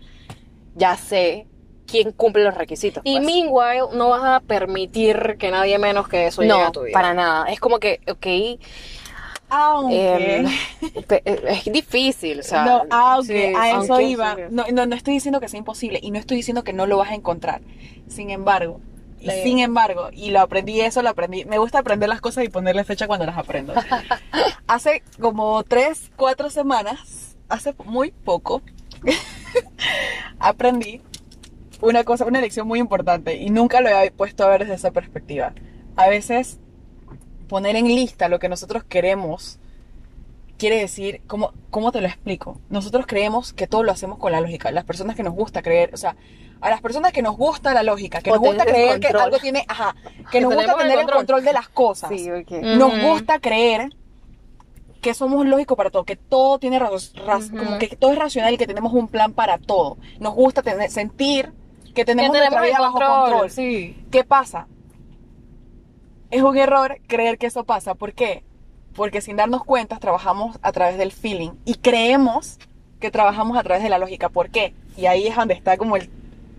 ya sé quién cumple los requisitos. Y pues. meanwhile, no vas a permitir que nadie menos que eso llegue no, a tu vida. para nada. Es como que, ok, Aunque. em, eh, es difícil, o sea, no, aunque sí, a eso aunque iba. sí. No, no, no estoy diciendo que sea imposible y no estoy diciendo que no lo vas a encontrar. Sin embargo, y Le- sin embargo, y lo aprendí eso, lo aprendí. Me gusta aprender las cosas y ponerle fecha cuando las aprendo. hace como tres, cuatro semanas, hace muy poco, aprendí una cosa, una lección muy importante y nunca lo había puesto a ver desde esa perspectiva. A veces poner en lista lo que nosotros queremos quiere decir, ¿cómo, ¿cómo te lo explico? Nosotros creemos que todo lo hacemos con la lógica. Las personas que nos gusta creer, o sea, a las personas que nos gusta la lógica, que O nos gusta creer que algo tiene, ajá, que, Que nos gusta el tener el control. de las cosas. sí, ok. Nos gusta creer que somos lógicos para todo, que todo tiene raz- raz- Ujú. como que todo es racional y que tenemos un plan para todo. Nos gusta tener, sentir que tenemos, que tenemos nuestra bajo control, sí. ¿Qué pasa? Es un error creer que eso pasa. ¿Por qué? Porque sin darnos cuenta trabajamos a través del feeling y creemos que trabajamos a través de la lógica. ¿Por qué? Y ahí es donde está como el.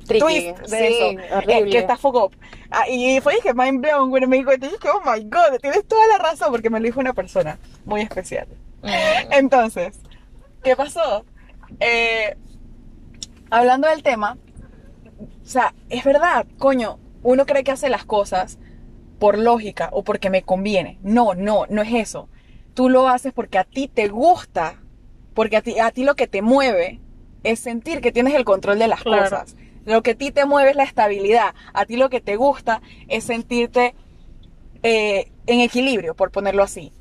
Twist de Sí, eso. eh, que está fuck up. Ah, y fue dije mind blown cuando me dijo. Y dije, oh my god, tienes toda la razón porque me lo dijo una persona muy especial. Mm. Entonces, ¿qué pasó? Eh, hablando del tema, o sea, es verdad, coño, uno cree que hace las cosas por lógica o porque me conviene. No, no, no es eso. Tú lo haces porque a ti te gusta, porque a ti, a ti lo que te mueve es sentir que tienes el control de las Claro. cosas. Lo que a ti te mueve es la estabilidad. A ti lo que te gusta es sentirte eh, en equilibrio, por ponerlo así.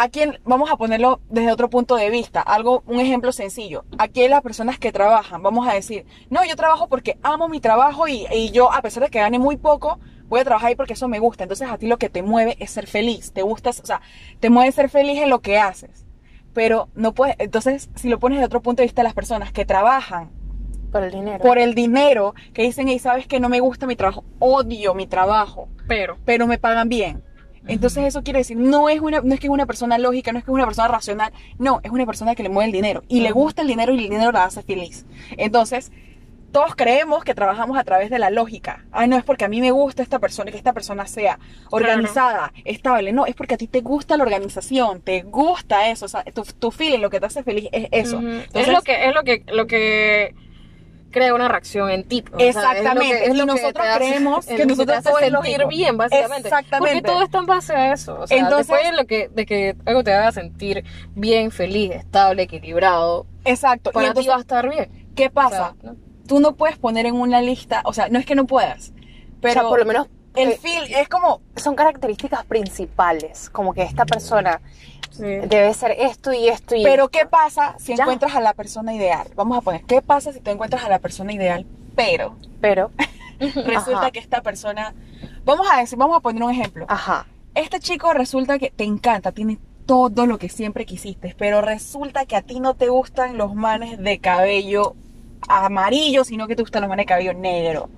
¿A quién? Vamos a ponerlo desde otro punto de vista. Algo, un ejemplo sencillo. Aquí las personas que trabajan, vamos a decir, no, yo trabajo porque amo mi trabajo y, y yo, a pesar de que gane muy poco, voy a trabajar ahí porque eso me gusta. Entonces a ti lo que te mueve es ser feliz. Te gusta, o sea, te mueve ser feliz en lo que haces. Pero no puedes, entonces, si lo pones de otro punto de vista, las personas que trabajan Por el dinero. por el dinero, que dicen, y sabes que no me gusta mi trabajo, odio mi trabajo, Pero. pero me pagan bien. Entonces eso quiere decir, no es, una, no es que es una persona lógica, no es que es una persona racional, no, es una persona que le mueve el dinero y le gusta el dinero y el dinero la hace feliz. Entonces, todos creemos que trabajamos a través de la lógica. Ay, no es porque a mí me gusta esta persona, que esta persona sea organizada, estable. No, es porque a ti te gusta la organización, te gusta eso. O sea, tu, tu feeling, lo que te hace feliz es eso. Entonces, es lo que es lo que lo que crea una reacción en ti. O sea, es lo que- Exactamente. es lo Y que nosotros creemos que nosotros sentir lógico. bien, básicamente. Exactamente. Porque todo está en base a eso. O sea, Entonces- después de lo que de que algo te haga sentir bien, feliz, estable, equilibrado, Exacto. para y entonces, ti va a estar bien. ¿qué O pasa? sea, ¿no? Tú no puedes poner en una lista, o sea, no es que no puedas, pero o sea, por lo menos el eh, feel es como, son características principales, como que esta persona Sí. debe ser esto y esto y Pero esto. ¿qué pasa si Ya. encuentras a la persona ideal? Vamos a poner, ¿qué pasa si tú encuentras a la persona ideal? Pero pero resulta Ajá. que esta persona, vamos a decir, vamos a poner un ejemplo. ajá, Este chico resulta que te encanta, tiene todo lo que siempre quisiste, pero resulta que a ti no te gustan los manes de cabello amarillo, sino que te gustan los manes de cabello negro.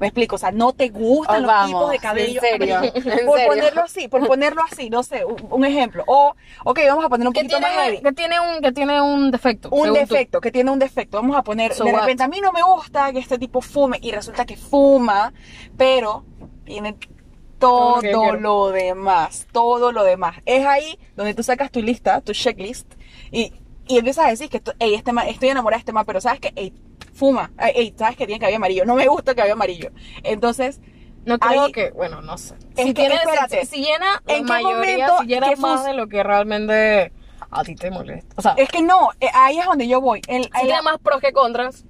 Me explico, o sea, no te gustan Oh, los vamos, tipos de cabello en serio, amarillo. en Por serio. ponerlo así, por ponerlo así, no sé, un, un ejemplo. O, ok, vamos a poner un poquito tiene, más heavy. que tiene un que tiene un defecto, Un tú. defecto, que tiene un defecto. Vamos a poner, So de what? repente a mí no me gusta que este tipo fume y resulta que fuma, pero tiene Todo lo demás, todo lo demás. Es ahí donde tú sacas tu lista, tu checklist y, y empiezas a decir que tú, "Ey, este man- estoy enamorada de este man, pero sabes que ey, fuma, Ey, sabes que tiene cabello amarillo, no me gusta el cabello amarillo. Entonces, No creo Ahí- que, bueno, no sé. Si, que, tiene, espérate, si, si llena la ¿en qué mayoría, momento si llena más de lo que realmente a ti te molesta. O sea, es que no, eh, ahí es donde yo voy. El- si el- tiene más pros que contras.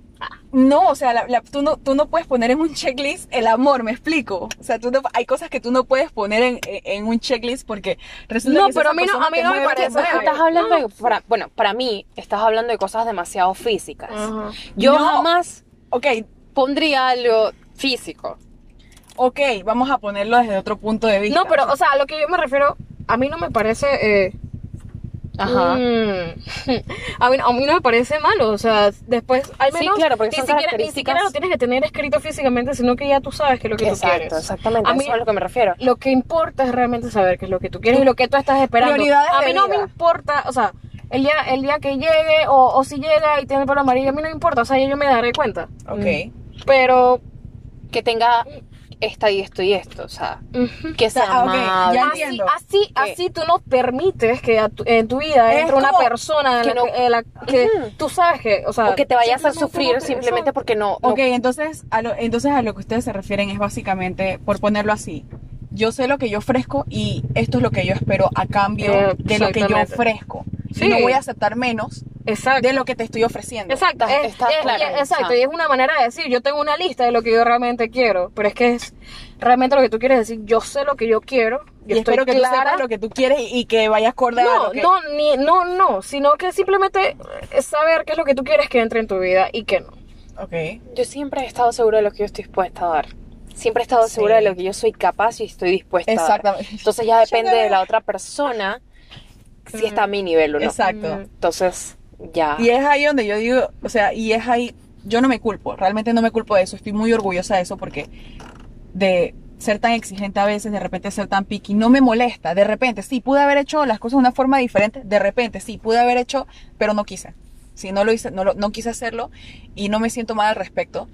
No, o sea, la- la- tú, no, tú no puedes poner en un checklist el amor, me explico. O sea, tú no- hay cosas que tú no puedes poner en, en- un checklist porque resulta No, que pero a mí no, a mí no me parece. Estás hablando de, para- bueno, para mí, estás hablando de cosas demasiado físicas. Yo No. jamás Ok, pondría algo físico. ok, vamos a ponerlo desde otro punto de vista. No, pero, o sea, a lo que yo me refiero, a mí no me parece. eh, Ajá. mm, a, mí, a mí no me parece malo, o sea, después, al Sí, menos, claro, porque ni, son siquiera, ni siquiera lo tienes que tener escrito físicamente, sino que ya tú sabes que es lo que tú quieres. exactamente. A mí- eso es a lo que me refiero. Lo que importa es realmente saber qué es lo que tú quieres y lo que tú estás esperando. Prioridades a mí no me importa, o sea, el día, el día que llegue o, o si llega y tiene el pelo amarillo, a mí no me importa, o sea, yo me daré cuenta. Ok. Pero, Que tenga esta y esto y esto, o sea, ujú. que sea ah, ok, amable. ya así, entiendo. así, así tú no permites que tu- en tu vida Es entre una persona que la no- que, la que Ujú. tú sabes que, o sea, o que te vayas a no sufrir te- simplemente porque no, no- Ok, entonces a, lo, entonces a lo que ustedes se refieren es básicamente, por ponerlo así, yo sé lo que yo ofrezco y esto es lo que yo espero a cambio Eh, de lo que yo ofrezco. Sí. Y no voy a aceptar menos Exacto. de lo que te estoy ofreciendo. Exacto, Está- es- está es- claro, y- exacto, y es una manera de decir, yo tengo una lista de lo que yo realmente quiero, pero es que es realmente lo que tú quieres decir, yo sé lo que yo quiero, yo Y estoy espero que tú sepas lo que tú quieres y, y que vaya acorde a no, lo que... no, ni, no, no, sino que simplemente es saber qué es lo que tú quieres que entre en tu vida y qué no. Ok. Yo siempre he estado segura de lo que yo estoy dispuesta a dar. Siempre he estado Sí. segura de lo que yo soy capaz y estoy dispuesta a dar. Exactamente. Entonces ya depende de la otra persona si está a mi nivel o no. Exacto. Entonces, ya. Y es ahí donde yo digo, o sea, y es ahí, yo no me culpo, realmente no me culpo de eso, estoy muy orgullosa de eso porque de ser tan exigente a veces, de repente ser tan picky, no me molesta, de repente, sí, pude haber hecho las cosas de una forma diferente, de repente, sí, pude haber hecho, pero no quise. Si no lo hice, no, lo- no quise hacerlo y no me siento mal al respecto.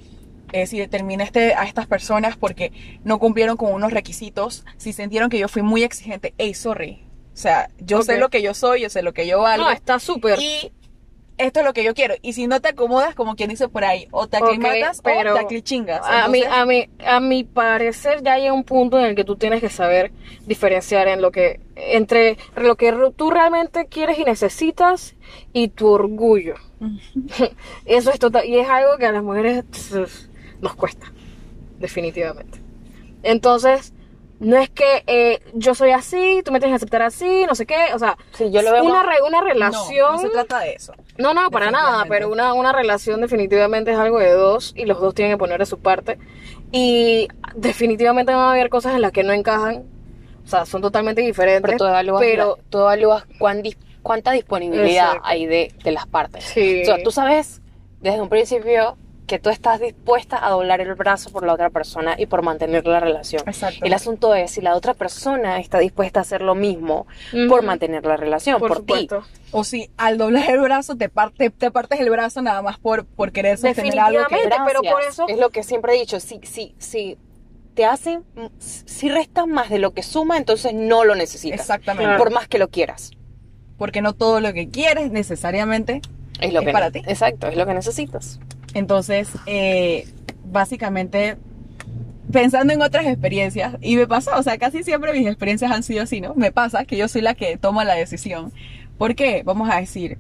Eh, si determiné este, a estas personas porque no cumplieron con unos requisitos, si sintieron que yo fui muy exigente, hey, sorry. O sea, yo sé lo que yo soy, yo sé lo que yo valgo. No, está súper. Y esto es lo que yo quiero. Y si no te acomodas, como quien dice por ahí, o te aclimatas pero o te aclichingas. A mí, a, mí, a mi parecer ya llega un punto en el que tú tienes que saber diferenciar en lo que, entre lo que tú realmente quieres y necesitas y tu orgullo. Eso es total, y es algo que a las mujeres nos cuesta, definitivamente. Entonces, no es que eh, yo soy así, tú me tienes que aceptar así, no sé qué, o sea, Sí, yo lo veo una, re- una relación... no se trata de eso. No, no, para nada, pero una, una relación definitivamente es algo de dos y los dos tienen que poner de su parte. Y definitivamente van a haber cosas en las que no encajan, o sea, son totalmente diferentes. Pero tú evalúas, pero- la- tú evalúas cuán dis- cuánta disponibilidad Exacto. hay de, de las partes. Sí. O sea, tú sabes desde un principio que tú estás dispuesta a doblar el brazo por la otra persona y por mantener la relación. Exacto. El asunto es si la otra persona está dispuesta a hacer lo mismo por mantener la relación, por, por, ti. O si al doblar el brazo te, parte, te partes el brazo nada más por, por querer sostener algo que... Definitivamente. pero por Gracias. eso- Es lo que siempre he dicho. Si, si, si te hacen, si restan más de lo que suma, entonces no lo necesitas. Exactamente. Por más que lo quieras. Porque no todo lo que quieres necesariamente Es lo Es que para ti. Exacto, es lo que necesitas. Entonces, eh, básicamente, pensando en otras experiencias, y me pasa, o sea, casi siempre mis experiencias han sido así, ¿no? Me pasa que yo soy la que toma la decisión. ¿Por qué? Vamos a decir,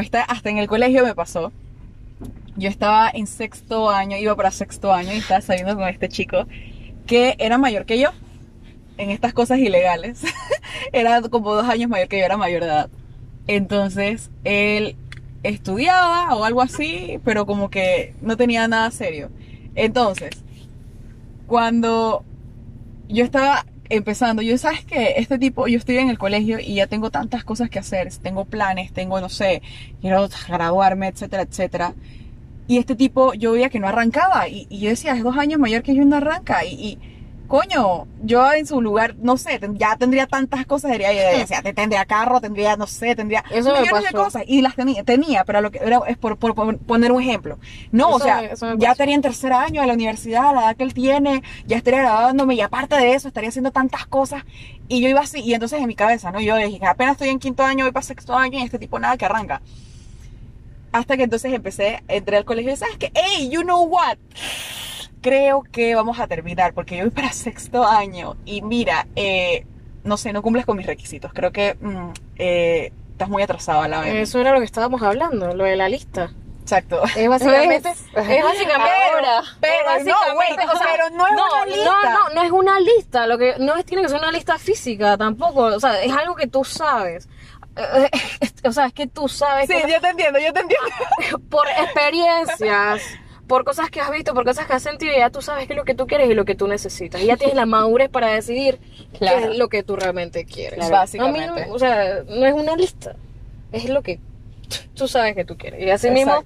está- hasta en el colegio me pasó. Yo estaba en sexto año, iba para sexto año y estaba saliendo con este chico que era mayor que yo en estas cosas ilegales. era como dos años mayor que yo, era mayor de edad. Entonces, él estudiaba o algo así, pero como que no tenía nada serio. Entonces, cuando yo estaba empezando, yo sabes que este tipo, yo estoy en el colegio y ya tengo tantas cosas que hacer, tengo planes, tengo, no sé, quiero graduarme, etcétera, etcétera. Y este tipo, yo veía que no arrancaba y, yo decía, es dos años mayor que yo no arranca. Y, coño, yo en su lugar, no sé, ya tendría tantas cosas, diría, decía, te- tendría carro, tendría, no sé, tendría Eso me millones de pasó. cosas. Y las tenía, tenía, pero lo que era es por, por- por poner un ejemplo. No, o sea, me- eso me ya pasó. estaría en tercer año de la universidad, la edad que él tiene, ya estaría graduándome y aparte de eso estaría haciendo tantas cosas. Y yo iba así, y entonces en mi cabeza, ¿no? Yo dije, apenas estoy en quinto año, voy para sexto año y este tipo nada que arranca. Hasta que entonces empecé, entré al colegio y sabes que, hey, you know what? Creo que vamos a terminar porque yo voy para sexto año y mira, eh, no sé, no cumples con mis requisitos. Creo que mm, eh, estás muy atrasado a la vez. Eso era lo que estábamos hablando, lo de la lista. Exacto. Es básicamente, es básicamente, Ahora. Pero es no, güey, básicamente, o sea, pero no es una lista. No, no, no es una lista, lo que no es tiene que ser una lista física tampoco, o sea, es algo que tú sabes. O sea, es que tú sabes Sí, que- yo te entiendo, yo te entiendo. por experiencias, por cosas que has visto, por cosas que has sentido, ya tú sabes qué es lo que tú quieres y lo que tú necesitas. Y ya tienes la madurez para decidir Claro. qué es lo que tú realmente quieres. Claro. Básicamente. A mí no- o sea, no es una lista, es lo que tú sabes que tú quieres. Y así mismo,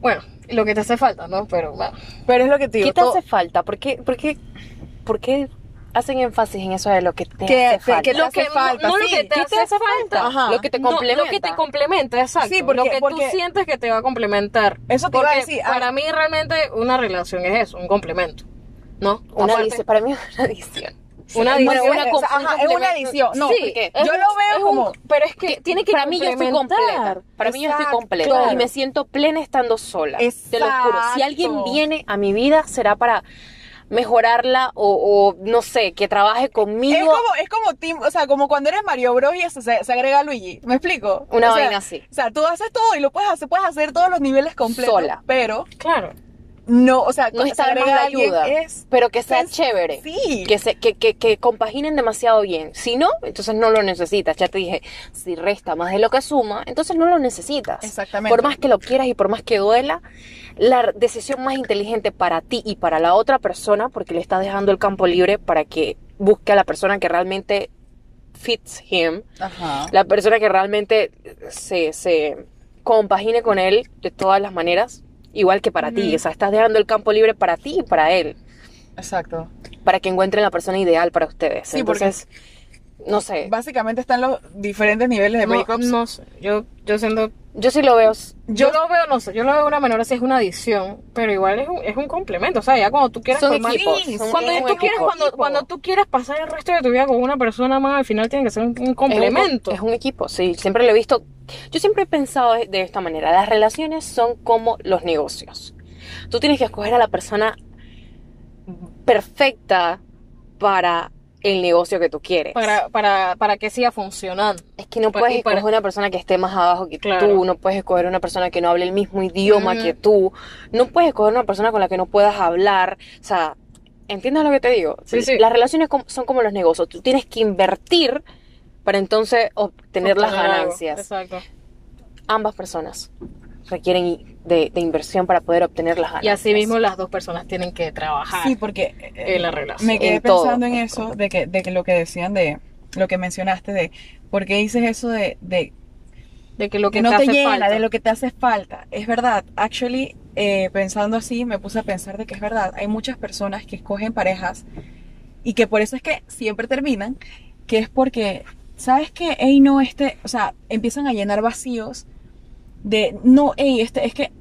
bueno, lo que te hace falta, ¿no? Pero bueno. Pero es lo que te digo. ¿Qué te todo- hace falta? ¿Por qué, por qué, por qué hacen énfasis en eso de lo que te Que- hace que- falta? que te hace falta, no, no sí. lo que te ¿Qué hace, te hace falta. Lo que te No, complementa. lo que te complementa, exacto. Sí, porque- lo que porque- tú sientes que te va a complementar. Eso te iba a Porque decir, ah. Para mí realmente una relación es eso, un complemento. ¿No? Una Aparte- para mí es una adición. Una Bueno, adición. una un cosa- ajá, es una adición. No, Sí, porque es yo un- lo veo un- como- pero es que tiene que para mí yo estoy completa. Para mí yo estoy Exacto. completa. Claro. Y me siento plena estando sola. Te lo juro. Si alguien Exacto. viene a mi vida, será para mejorarla o, o, no sé, que trabaje conmigo. Es como, es como team, o sea, como cuando eres Mario Bros y eso se, se agrega Luigi. ¿Me explico? Una O sea, vaina así. O sea, tú haces todo y lo puedes hacer, puedes hacer todos los niveles completos. Sola. Pero Claro. No, o sea, no está de más ayuda, es pero que sea es- chévere. Sí. Que, se, que, que, que compaginen demasiado bien. Si no, entonces no lo necesitas. Ya te dije, si resta más de lo que suma, entonces no lo necesitas. Exactamente. Por más que lo quieras y por más que duela, la decisión más inteligente para ti y para la otra persona, porque le estás dejando el campo libre para que busque a la persona que realmente fits him, Ajá. la persona que realmente se, se compagine con él de todas las maneras, igual que para ti. O sea, estás dejando el campo libre para ti y para él Exacto. para que encuentren la persona ideal para ustedes. Sí, porque- Entonces, no sé, Básicamente están los diferentes niveles de No, breakups. no sé. Yo, yo siento. yo sí lo veo. Yo, lo veo, no sé. Yo lo veo de una manera si es una adición, pero igual es un, es un complemento. O sea, ya cuando tú quieras Son formar- equipos. Sí, son Cuando tú quieres, cuando, cuando tú quieres pasar el resto de tu vida con una persona más, al final tiene que ser un, un complemento. Es un, es un equipo, sí. Siempre lo he visto. Yo siempre he pensado de, esta manera. Las relaciones son como los negocios. Tú tienes que escoger a la persona perfecta para el negocio que tú quieres. para, para, para que siga funcionando. Es que no Pa- puedes para- escoger una persona que esté más abajo que Claro. tú, no puedes escoger una persona que no hable el mismo idioma que tú, no puedes escoger una persona con la que no puedas hablar, o sea, ¿entiendes lo que te digo? Sí, sí. Las relaciones son como los negocios. Tú tienes que invertir para entonces obtener las ganancias. Exacto. Ambas personas requieren de, de inversión para poder obtener las Y ganancias. así mismo las dos personas tienen que trabajar Sí, porque eh, en la relación. me quedé En todo. pensando en eso, de que, de que lo que decían de, lo que mencionaste de, ¿por qué dices eso de, de de que lo que, que no te, hace llena, falta. de lo que te hace falta? Es verdad, actually, eh, pensando así, me puse a pensar de que es verdad, hay muchas personas que escogen parejas y que por eso es que siempre terminan, que es porque, ¿sabes qué? Ey, no, este, o sea, empiezan a llenar vacíos de, no, ey, este, es que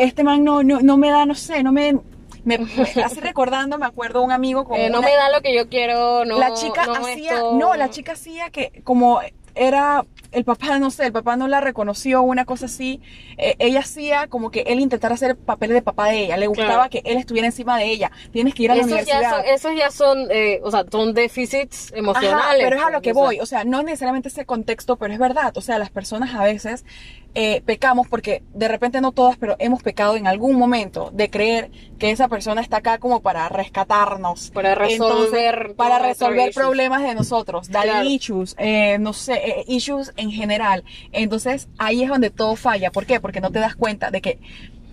este man no, no, no me da, no sé, no me... Me, me- así recordando, me acuerdo un amigo con Eh, no una- me da lo que yo quiero, no. la chica no hacía, esto. no, la chica hacía que como era el papá, no sé, el papá no la reconoció, una cosa así, eh, ella hacía como que él intentara hacer el papel de papá de ella, le gustaba Claro. que él estuviera encima de ella, tienes que ir a la Esos ya, universidad. son, esos ya son, eh, o sea, son déficits emocionales. Ajá, pero es a lo pues, que voy, o sea, no necesariamente ese contexto, pero es verdad, o sea, las personas a veces eh, pecamos porque de repente no todas, pero hemos pecado en algún momento de creer que esa persona está acá como para rescatarnos. Para resolver para resolver issues. problemas de nosotros, Claro. issues, eh, no sé, eh, issues en general. Entonces ahí es donde todo falla. ¿Por qué? Porque no te das cuenta de que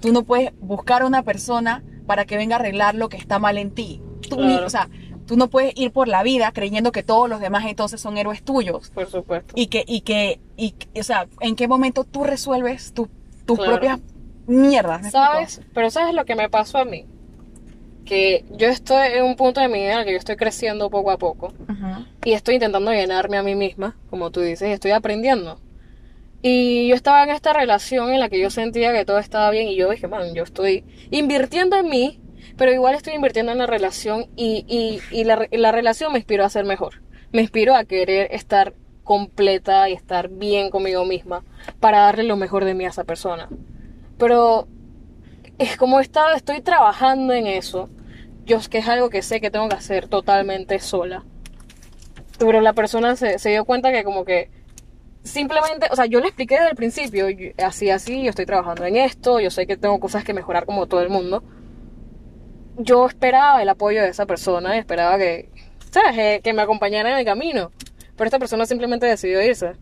tú no puedes buscar a una persona para que venga a arreglar lo que está mal en ti. Tú, Claro. o sea, tú no puedes ir por la vida creyendo que todos los demás entonces son héroes tuyos. Por supuesto. Y que, y que, y, o sea, ¿en qué momento tú resuelves tu- tus Claro. propias mierdas? ¿Sabes? Pero ¿sabes lo que me pasó a mí? Que yo estoy en un punto de mi vida en el que yo estoy creciendo poco a poco. Y estoy intentando llenarme a mí misma, como tú dices, y estoy aprendiendo. Y yo estaba en esta relación en la que yo sentía que todo estaba bien y yo dije, man, yo estoy invirtiendo en mí, pero igual estoy invirtiendo en la relación y, y, y la, la relación me inspiró a ser mejor. Me inspiró a querer estar completa y estar bien conmigo misma para darle lo mejor de mí a esa persona. Pero es como estaba, estoy trabajando en eso. Yo es que es algo que sé que tengo que hacer totalmente sola. Pero la persona se, se dio cuenta que como que simplemente, o sea, yo le expliqué desde el principio, así, así, yo estoy trabajando en esto, yo sé que tengo cosas que mejorar como todo el mundo. Yo esperaba el apoyo de esa persona y esperaba que, ¿sabes? Eh, Que me acompañara en el camino. Pero esta persona simplemente decidió irse,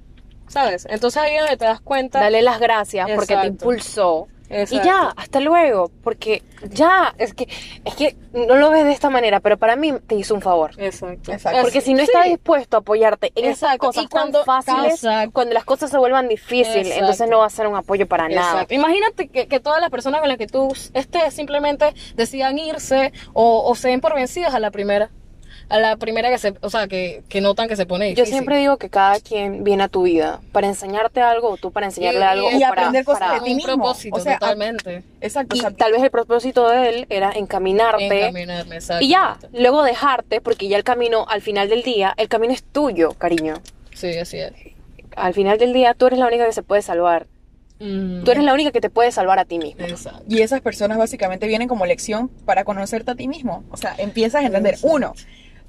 ¿sabes? Entonces ahí es donde te das cuenta. Dale las gracias porque te impulsó. Exacto. Y ya, hasta luego. Porque ya, es que, es que no lo ves de esta manera, pero para mí te hizo un favor. Exacto. Exacto. Porque si no Sí. está dispuesto a apoyarte en esas cosas Y cuando- tan fáciles, Exacto. cuando las cosas se vuelvan difíciles, entonces no va a ser un apoyo para nada. Exacto. Imagínate que, que todas las personas con las que tú estés simplemente decidan irse o, o se den por vencidas a la primera. A la primera que se, o sea, que, que notan que se pone Yo siempre digo que cada quien viene a tu vida para enseñarte algo o tú para enseñarle Y- algo y o para, aprender cosas para- de ti un mismo. propósito, O sea, totalmente. Exacto. o Y sea, tal vez el propósito de él era encaminarte Encaminarme, y ya, luego dejarte porque ya el camino al final del día, el camino es tuyo, cariño. Sí, así es. Al final del día tú eres la única que se puede salvar. Mm, Tú eres la única que te puede salvar a ti mismo. Exacto. Y esas personas básicamente vienen como lección para conocerte a ti mismo. O sea, empiezas a entender, Exacto. uno,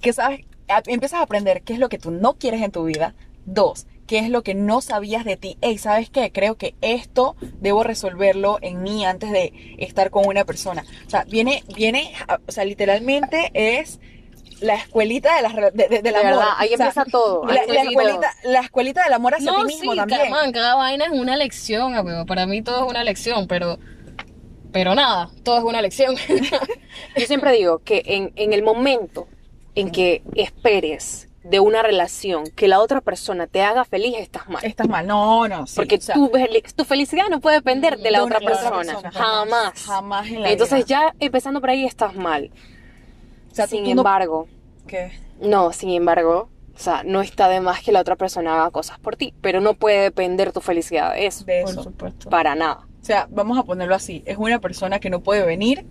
que sabes, empiezas a aprender qué es lo que tú no quieres en tu vida. Dos, qué es lo que no sabías de ti. Hey, ¿sabes qué? Creo que esto debo resolverlo en mí antes de estar con una persona. O sea, viene, viene, a- o sea, literalmente es la escuelita de las re- de- de- del De amor. verdad, ahí O sea, empieza todo. La, la escuelita, la escuelita del amor hacia No, ti mismo sí, también. man, cada vaina es una lección, amigo. Para mí todo es una lección, pero... Pero nada, todo es una lección. Yo siempre digo que en, en el momento en que esperes de una relación que la otra persona te haga feliz, estás mal. Estás mal. No, no, sí, Porque o sea, tu, fel- tu felicidad no puede depender de la de otra persona. persona, Jamás. Jamás en la Entonces vida. ya empezando por ahí estás mal. O sea, tú- sin tú no- embargo, ¿Qué? no, sin embargo, o sea, no está de más que la otra persona haga cosas por ti, pero no puede depender tu felicidad de eso. de Por eso. supuesto. Para nada. O sea, vamos a ponerlo así. Es una persona que no puede venir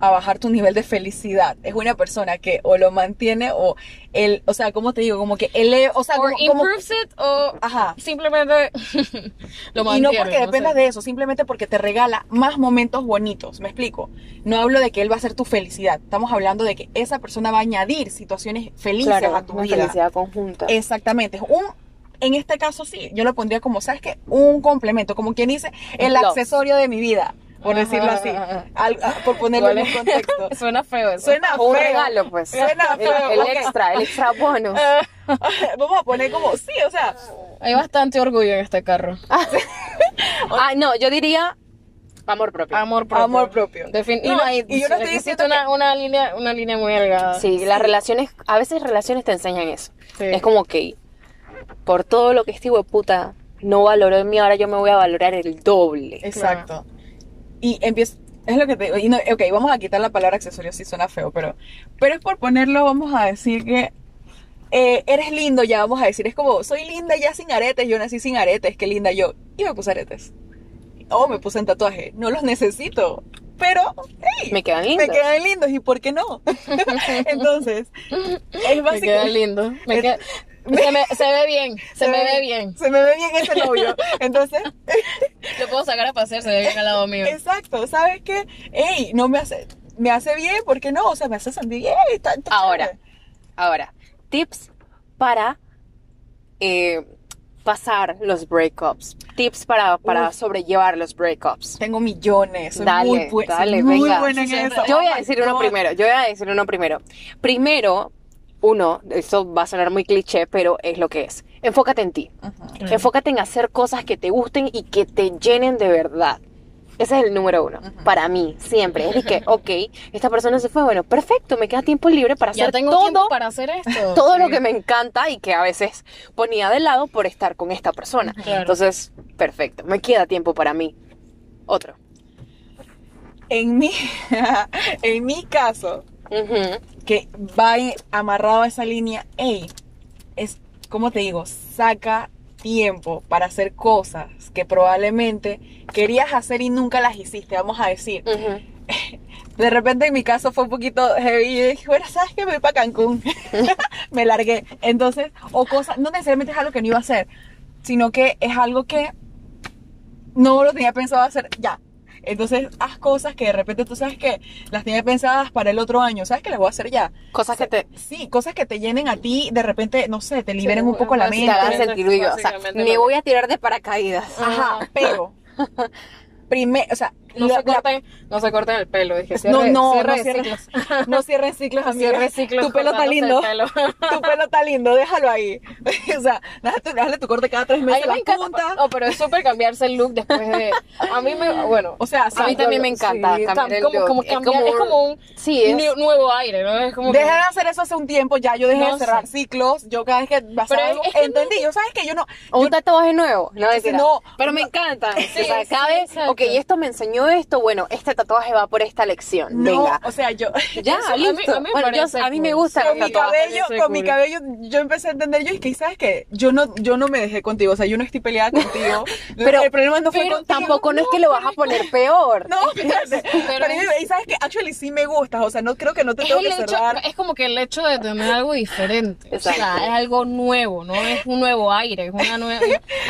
a bajar tu nivel de felicidad. Es una persona que o lo mantiene o el, o sea, ¿cómo te digo? Como que eleva, o sea, O como, como- improves it o ajá. simplemente lo Y no mantiene. porque dependas sé. de eso, simplemente porque te regala más momentos bonitos, ¿me explico? No hablo de que él va a ser tu felicidad, estamos hablando de que esa persona va a añadir situaciones felices Claro, a tu una vida. felicidad conjunta. Exactamente, es un en este caso sí, yo lo pondría como, ¿sabes qué? Un complemento, como quien dice, el accesorio de mi vida. Por decirlo así, Al- por ponerlo en un contexto. Suena feo eso. Suena O un feo. regalo, pues. Suena El, feo, el extra, el extra bonus. Vamos a poner como, sí, o sea, Hay bastante orgullo en este carro. Ah, no, yo diría amor propio. Amor propio. Amor propio. Defin- Y no, yo no estoy diciendo una, una línea, una línea muy delgada. Sí, las relaciones, a veces relaciones te enseñan eso. Sí. Es como que por todo lo que este hijo de puta no valoró en mí, ahora yo me voy a valorar el doble. Exacto. Y empiezo, es lo que te digo, y no, ok, vamos a quitar la palabra accesorio si suena feo, pero, pero es por ponerlo, vamos a decir que eh, eres lindo, ya vamos a decir, es como, soy linda ya sin aretes, yo nací sin aretes, qué linda yo, y me puse aretes. O me puse en tatuaje, no los necesito, pero, hey, Me quedan lindos. me quedan lindos, ¿y por qué no? Entonces, es Me básicamente... queda lindo. Me queda- se, me, se ve bien, se, me ve bien. Se me ve bien ese novio. Entonces, Lo puedo sacar a pasear, se ve bien al lado mío. Exacto, ¿sabes qué? Ey, no me hace, me hace bien, ¿por qué no? O sea, me hace sentir bien. está Ahora, chévere. ahora, tips para eh, pasar los breakups. Tips para, para Uf. sobrellevar los breakups. Tengo millones, soy Dale, muy, soy dale, muy venga. buena en eso. Yo voy Oh a my decir uno primero, yo voy a decir uno primero. Primero, uno, esto va a sonar muy cliché, pero es lo que es. Enfócate en ti. Enfócate en hacer cosas que te gusten y que te llenen de verdad. Ese es el número uno. Para mí, siempre. Es de que, ok, esta persona se fue, bueno, perfecto, me queda tiempo libre para Ya hacer tengo todo, tiempo para hacer esto. todo lo que me encanta y que a veces ponía de lado por estar con esta persona. Claro. Entonces, perfecto, me queda tiempo para mí. Otro. En mi, en mi caso, Que va amarrado a esa línea, ey, es, como te digo, saca tiempo para hacer cosas que probablemente querías hacer y nunca las hiciste, vamos a decir. De repente en mi caso fue un poquito heavy y dije, bueno, ¿sabes qué? Me voy para Cancún. me largué. Entonces, o cosas, no necesariamente es algo que no iba a hacer, sino que es algo que no lo tenía pensado hacer ya. Entonces, haz cosas que de repente tú sabes que las tenía pensadas para el otro año, sabes que las voy a hacer ya. Cosas que te, Sí, cosas que te llenen a ti, de repente, no sé, te liberen un poco la básicamente. te hagan mente. sentir vivo. O sea, Básicamente me voy a tirar de paracaídas. Ajá, pero, primero, o sea, No la- se corten, no se corten el pelo, dije. No, Cierre, no, cierre no cierren, ciclos. no cierren ciclos, amiga. Cierre ciclos Tu pelo está lindo. pelo. Tu pelo está lindo, déjalo ahí. o sea, déjale tu, déjale tu corte cada tres A mí meses me la encanta. No, pero es súper cambiarse el look después de. A mí me. Bueno. O sea, A mí también me encanta sí, cambiar el como, look. como Es cambiar- como es como un Sí, es- nu- nuevo aire, ¿no? Es como que- Dejé de hacer eso hace un tiempo ya. Yo dejé No de cerrar sé. ciclos. Yo cada vez que pasaba es- algo, es que no- entendí. Yo sabes que yo no. Un tatuaje nuevo. No, no, Pero me no. encanta. Cada vez, ok, esto me enseñó esto, bueno, este tatuaje va por esta lección. no, Venga. o sea, yo. Ya, Eso a mí- listo. a mí me bueno, yo- a mí me gusta con mi cabello, con mi cool. cabello, yo empecé a entender yo y que sabes que yo no, yo no me dejé contigo, o sea, yo no estoy peleada contigo. Pero- el problema no fue Pero contigo. tampoco no es que lo vas a poner peor. No, espérate. Pero, es- y sabes que actually sí me gustas, o sea, no creo que no te Es, tengo que hecho, cerrar. es como que el hecho de tener algo diferente. O Exacto. sea, es algo nuevo, no es un nuevo aire, es una nueva.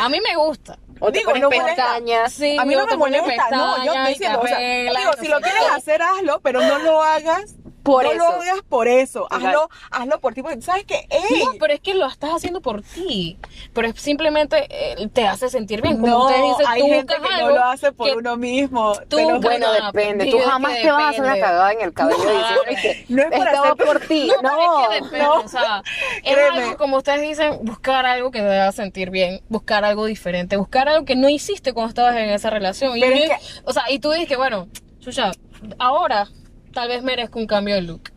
A mí me gusta. O te Digo, pones no molesta. pestañas. Sí, a mí no me molesta, no, yo pestañas te y te diciendo, o sea, digo, si lo quieres hacer, hazlo, pero no lo hagas Por no eso. lo hagas por eso, Exacto. hazlo, hazlo por ti, porque sabes que, ey, No, pero es que lo estás haciendo por ti. Pero es simplemente eh, te hace sentir bien. Como no, dicen, hay tú gente que no lo hace por uno mismo, tú- juro. Bueno, No, depende. Tú jamás te vas a hacer una cagada en el cabello No, diciendo es que no es hacer- por ti. No, pero No, es que depende, no. o sea, es Créeme. algo, como ustedes dicen, buscar algo que te haga sentir bien, buscar algo diferente, buscar algo que no hiciste cuando estabas en esa relación. Y Pero yo- es que- O sea, y tú dices que, bueno, chucha, ahora tal vez merezco un cambio de look.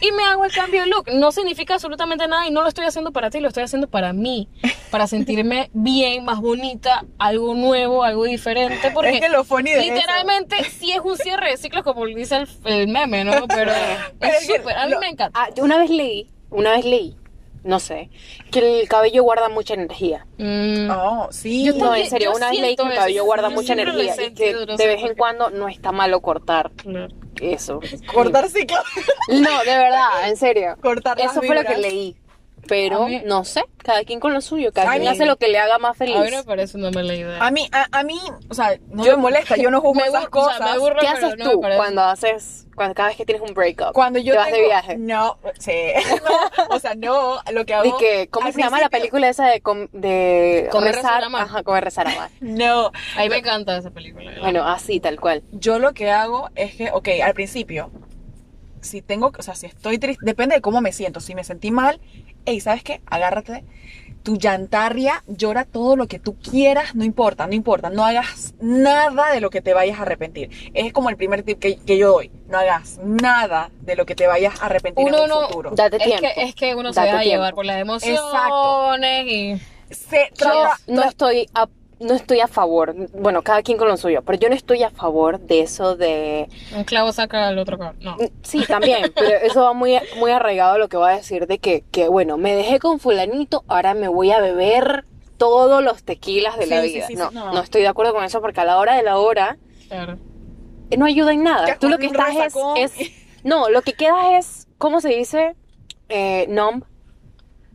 Y me hago el cambio de look. No significa absolutamente nada y no lo estoy haciendo para ti, lo estoy haciendo para mí. Para sentirme bien, más bonita, algo nuevo, algo diferente. Porque Es que lo funny de eso- literalmente sí es un cierre de ciclos, como dice el, el meme, ¿no? Pero Pero es súper, a mí lo- me encanta. Ah, una vez leí, una vez leí, no sé, que el cabello guarda mucha energía. Mm. No, sí. Yo No, también- en serio, una vez leí que el eso, cabello guarda yo mucha energía y que no de vez en cuando no está malo cortar eso. cortar ciclos. No, de verdad, en serio. Cortar Eso fue lo que leí. Pero mí- no sé, cada quien con lo suyo, cada quien mí- hace lo que le haga más feliz. A mí me parece una mala idea. A mí, a, a mí, o sea, no me molesta, yo no juzgo me esas o cosas. sea, me aburro, ¿Qué haces no tú cuando haces, cuando cada vez que tienes un breakup? Cuando yo te vas de viaje. No, sí. No, o sea, no, lo que hago. Que, ¿cómo se llama la película esa de, com- de Comer, rezar? rezar. Ajá, comer, rezar, amar. No, A mí me encanta esa película. Bueno, así, tal cual. yo lo que hago es que, ok, al principio, si tengo, o sea, si estoy triste, depende de cómo me siento. Si me sentí mal, hey, ¿sabes qué? Agárrate. Tu llantarria, llora todo lo que tú quieras, no importa, no importa, no hagas nada de lo que te vayas a arrepentir. Es como el primer tip que, que yo doy, no hagas nada de lo que te vayas a arrepentir Uno en no- un futuro. Date es tiempo. que, es que uno se Date deja tiempo. llevar por las emociones Exacto. y... Se Yo no estoy a, no estoy a favor, bueno, cada quien con lo suyo, pero yo no estoy a favor de eso de... Un clavo saca al otro clavo. No. Sí, también, pero eso va muy, muy arraigado a lo que voy a decir de que, que, bueno, me dejé con fulanito, ahora me voy a beber todos los tequilas de la Sí, vida. sí, no, sí, no. no estoy de acuerdo con eso porque a la hora de la hora Claro. no ayuda en nada. Tú lo que estás es... No, lo que quedas es, ¿cómo se dice? Eh, numb.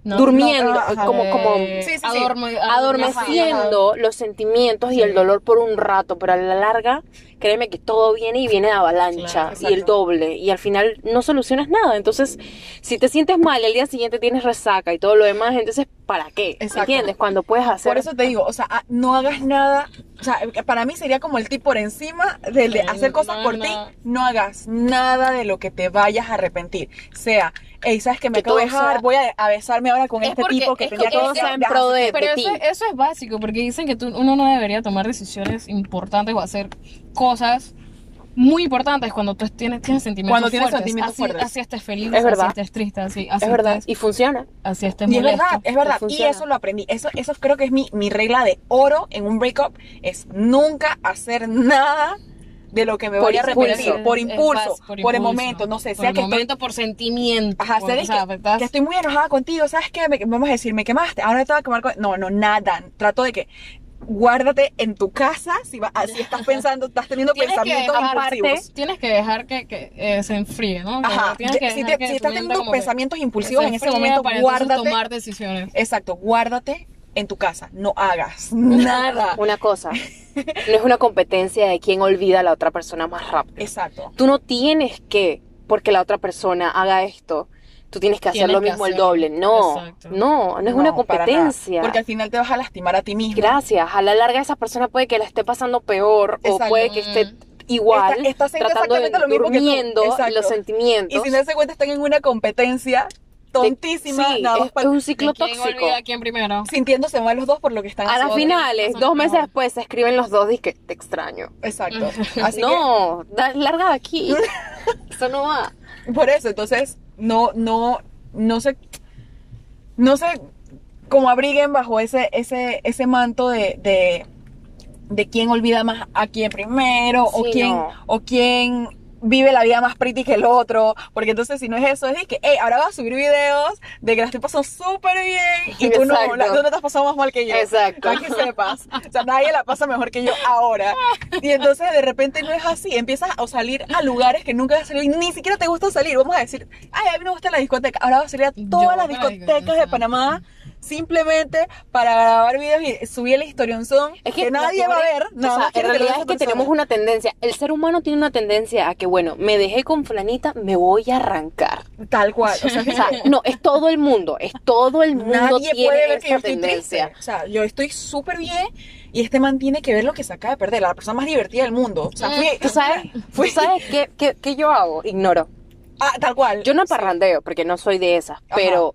No, durmiendo, no, ajá. como, como Eh, Sí, sí, sí. adorme- adormeciendo los sentimientos y el dolor por un rato, pero a la larga, créeme que todo viene y viene de avalancha Claro, y el doble y al final no solucionas nada. Entonces, si te sientes mal y al día siguiente tienes resaca y todo lo demás, entonces ¿para qué? Exacto. ¿Entiendes? Cuando puedes hacer Por eso te digo, o sea, ah, no hagas nada. O sea, para mí sería como el tip por encima del de hacer cosas no por hagas ti. nada. No hagas nada de lo que te vayas a arrepentir. Sea, hey, ¿sabes que me acabo de dejar? Voy a, a besarme ahora con Es este tipo que tenía todo en de pro de-. Pero ti. eso, eso es básico, porque dicen que tú- uno no debería tomar decisiones importantes o hacer cosas muy importantes cuando tú tienes, tienes sentimientos Cuando tienes fuertes. sentimientos así, fuertes. Así estés feliz, Es así estés triste, así, así Es verdad, estés, y funciona. así estés Y es molesto. verdad, es verdad. Y funciona. eso lo aprendí. Eso, eso creo que es mi, mi regla de oro en un breakup. Es nunca hacer nada de lo que me Por voy a impulso. arrepentir. Por impulso, por, el impulso. momento, no sé. Por sea el que estoy momento, por sentimiento. Ajá, por- o sea, que, estoy muy enojada contigo, ¿sabes qué? Me- vamos a decir, me quemaste, ahora te voy a quemar con... No, no, nada. Trato de que guárdate en tu casa si, va, si estás pensando, estás teniendo pensamientos impulsivos. Tienes que dejar que, que, eh, se enfríe, ¿no? Ajá, Tienes que si, dejar te- que si tu estás teniendo pensamientos impulsivos en ese momento, para guárdate. tomar decisiones. Exacto, guárdate en tu casa, no hagas nada. Una cosa, no es una competencia de quién olvida a la otra persona más rápido. Exacto. Tú no tienes que, porque la otra persona haga esto, tú tienes que hacer Tienes lo que mismo el hacerlo. doble. No, Exacto. no, no es No, una competencia. Porque al final te vas a lastimar a ti mismo. Gracias. A la larga esa persona puede que la esté pasando peor Exacto. o puede que esté Mm. igual, Está- está tratando de lo mismo que tú. durmiendo Exacto. los sentimientos. Y sin darse cuenta están en una competencia tontísima, sí, nada más es, para- un ciclo ¿Quién tóxico. olvida a quién primero? sintiéndose mal los dos por lo que están A las finales, dos es meses después, se escriben los dos y que te extraño. Exacto. Así no, da- larga de aquí. Eso no va. que, por eso, entonces, no, no, no sé, no sé cómo abriguen bajo ese, ese, ese manto de, de, de quién olvida más a quién primero, o quién, no. o quién vive la vida más pretty que el otro, porque entonces si no es eso, es de que, hey, ahora vas a subir videos de que la estoy pasando súper bien, y tú no, la, tú no te has pasado más mal que yo. Exacto. Para que sepas. O sea, nadie la pasa mejor que yo ahora. Y entonces de repente no es así. Empiezas a salir a lugares que nunca has salido y ni siquiera te gusta salir. Vamos a decir, ay, a mí me gusta la discoteca. Ahora vas a salir a Yo todas las voy a la discotecas de discoteca. Panamá simplemente para grabar videos y subir el historionzón Es que, que nadie va a ver. o Nada sea, más en realidad es que tenemos una tendencia. El ser humano tiene una tendencia a que, bueno, me dejé con fulanita, me voy a arrancar. Tal cual. O sea, O sea, no, es todo el mundo, es todo el mundo Nadie tiene puede ver que esa yo estoy tendencia. triste. O sea, yo estoy súper bien y este man tiene que ver lo que se acaba de perder. La persona más divertida del mundo. O sea, fui, ¿Tú sabes, fui- ¿tú sabes qué, qué- qué yo hago? Ignoro. Ah, tal cual. Yo no parrandeo porque no soy de esas, pero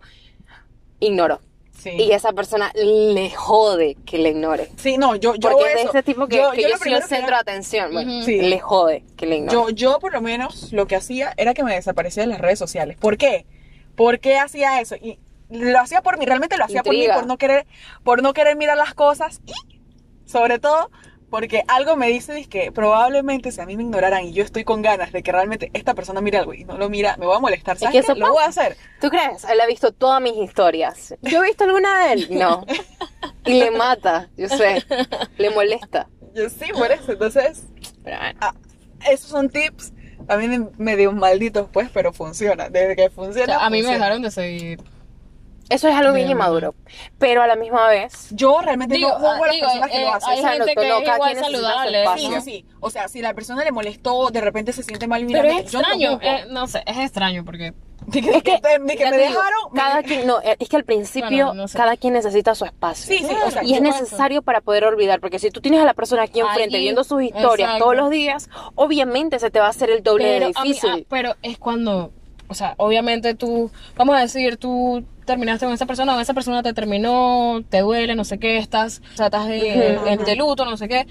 ignoro. Sí. Y esa persona le jode que le ignore. Sí, no, yo, yo Porque es de ese tipo que Yo- que yo yo, lo soy el centro de atención. Bueno. Sí. Le jode que le ignore. Yo, yo por lo menos lo que hacía era que me desaparecía de las redes sociales. ¿Por qué? ¿Por qué hacía eso? Y lo hacía por mí, realmente lo hacía por mí, por no querer, por no querer mirar las cosas y sobre todo porque algo me dice que probablemente si a mí me ignoraran y yo estoy con ganas de que realmente esta persona mire algo y no lo mira, me voy a molestar. ¿Sabes que qué? eso Lo voy a hacer. ¿Tú crees? Él ha visto todas mis historias. ¿Yo he visto alguna de él? No. Y le mata, yo sé. Le molesta. Yo sí, por eso. Entonces, Pero bueno. ah, esos son tips también medio malditos, pues, pero funciona. Desde que O funciona. sea, a mí me dejaron de seguir. Eso es algo bien inmaduro. Pero a la misma vez, Yo realmente Digo, no juzgo a las digo, personas que eh, lo hacen. hay O sea, gente que no, es cada igual quien necesita su saludable. Sí, sí, sí. O sea, si la persona le molestó, de repente se siente mal Pero mirando. es yo no lo extraño, juzgo. eh, no sé, es extraño porque Ni que, Es que, ni que ya me te digo, dejaron. me- cada quien, no, es que al principio Bueno, no sé. cada quien necesita su espacio. Sí, sí, o sea, y es yo- necesario para poder olvidar, porque si tú tienes a la persona aquí enfrente Allí, viendo sus historias exacto. todos los días, obviamente se te va a hacer el doble pero, de a mí- difícil. ah, pero es cuando, o sea, obviamente tú, vamos a decir, tú terminaste con esa persona o esa persona te terminó, te duele, no sé qué, estás, o sea, estás de, en- de luto, no sé qué,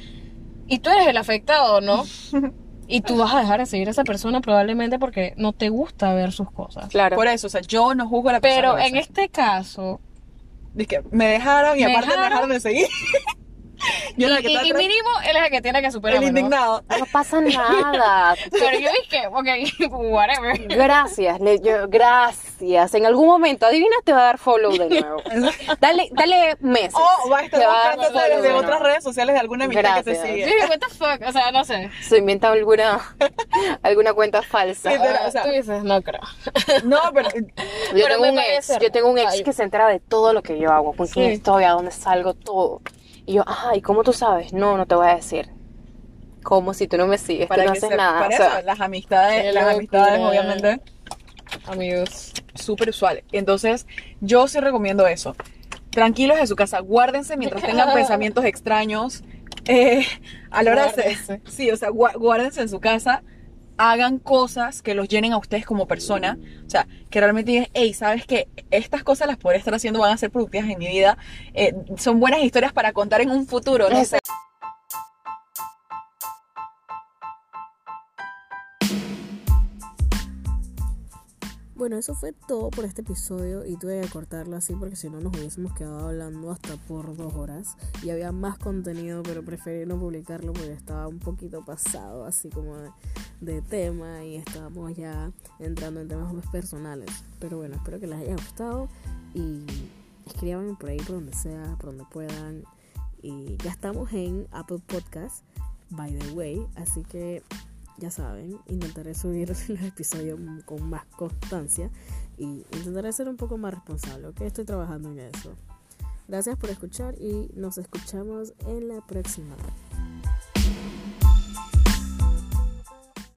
y tú eres el afectado, ¿no? Y tú vas a dejar de seguir a esa persona probablemente porque no te gusta ver sus cosas. claro. Por eso, o sea, yo no juzgo a la persona. Pero que lo en este caso, Es que me dejaron y Me aparte me dejaron. dejaron de seguir. yo la y, que y- está y atrás, mínimo él es el que tiene que el superarme, ¿no? indignado. No pasa nada. Pero yo dije, ok, whatever. Gracias, le- yo- gracias. En algún momento, adivina, te va a dar follow de nuevo. Dale, dale meses. Oh, va a estar buscándote de otras redes sociales de alguna amistad que te Gracias. sigue. Yo dije, what the fuck, o sea, no sé. Se inventa alguna, alguna cuenta falsa. Literal, o sea, Tú dices, no creo. No, pero Yo Pero tengo un ex, yo tengo un ex que se entera de todo lo que yo hago, con quién Sí. estoy, a dónde salgo, todo. Y yo, ay, ¿cómo tú sabes? No, no te voy a decir. ¿Cómo si tú no me sigues? para tú no que haces se- nada. Para O sea, eso, las amistades, las amistades, obviamente, Amigos. súper usuales. Entonces, yo sí recomiendo eso. Tranquilos en su casa, guárdense mientras tengan pensamientos extraños. Eh, a la hora de Guárdense. Sí, o sea, guárdense en su casa. Hagan cosas que los llenen a ustedes como persona. O sea, que realmente digan, hey, ¿sabes que Estas cosas las podré estar haciendo, van a ser productivas en mi vida. Eh, son buenas historias para contar en un futuro. No sé. Bueno, eso fue todo por este episodio y tuve que cortarlo así porque si no nos hubiésemos quedado hablando hasta por dos horas y había más contenido pero preferí no publicarlo porque estaba un poquito pasado así como de, tema y estábamos ya entrando en temas más personales. Pero bueno, espero que les haya gustado y escríbanme por ahí por donde sea, por donde puedan. Y ya estamos en Apple Podcast, by the way, así que ya saben, intentaré subir los episodios con más constancia y intentaré ser un poco más responsable, ¿ok? Estoy trabajando en eso. Gracias por escuchar y nos escuchamos en la próxima.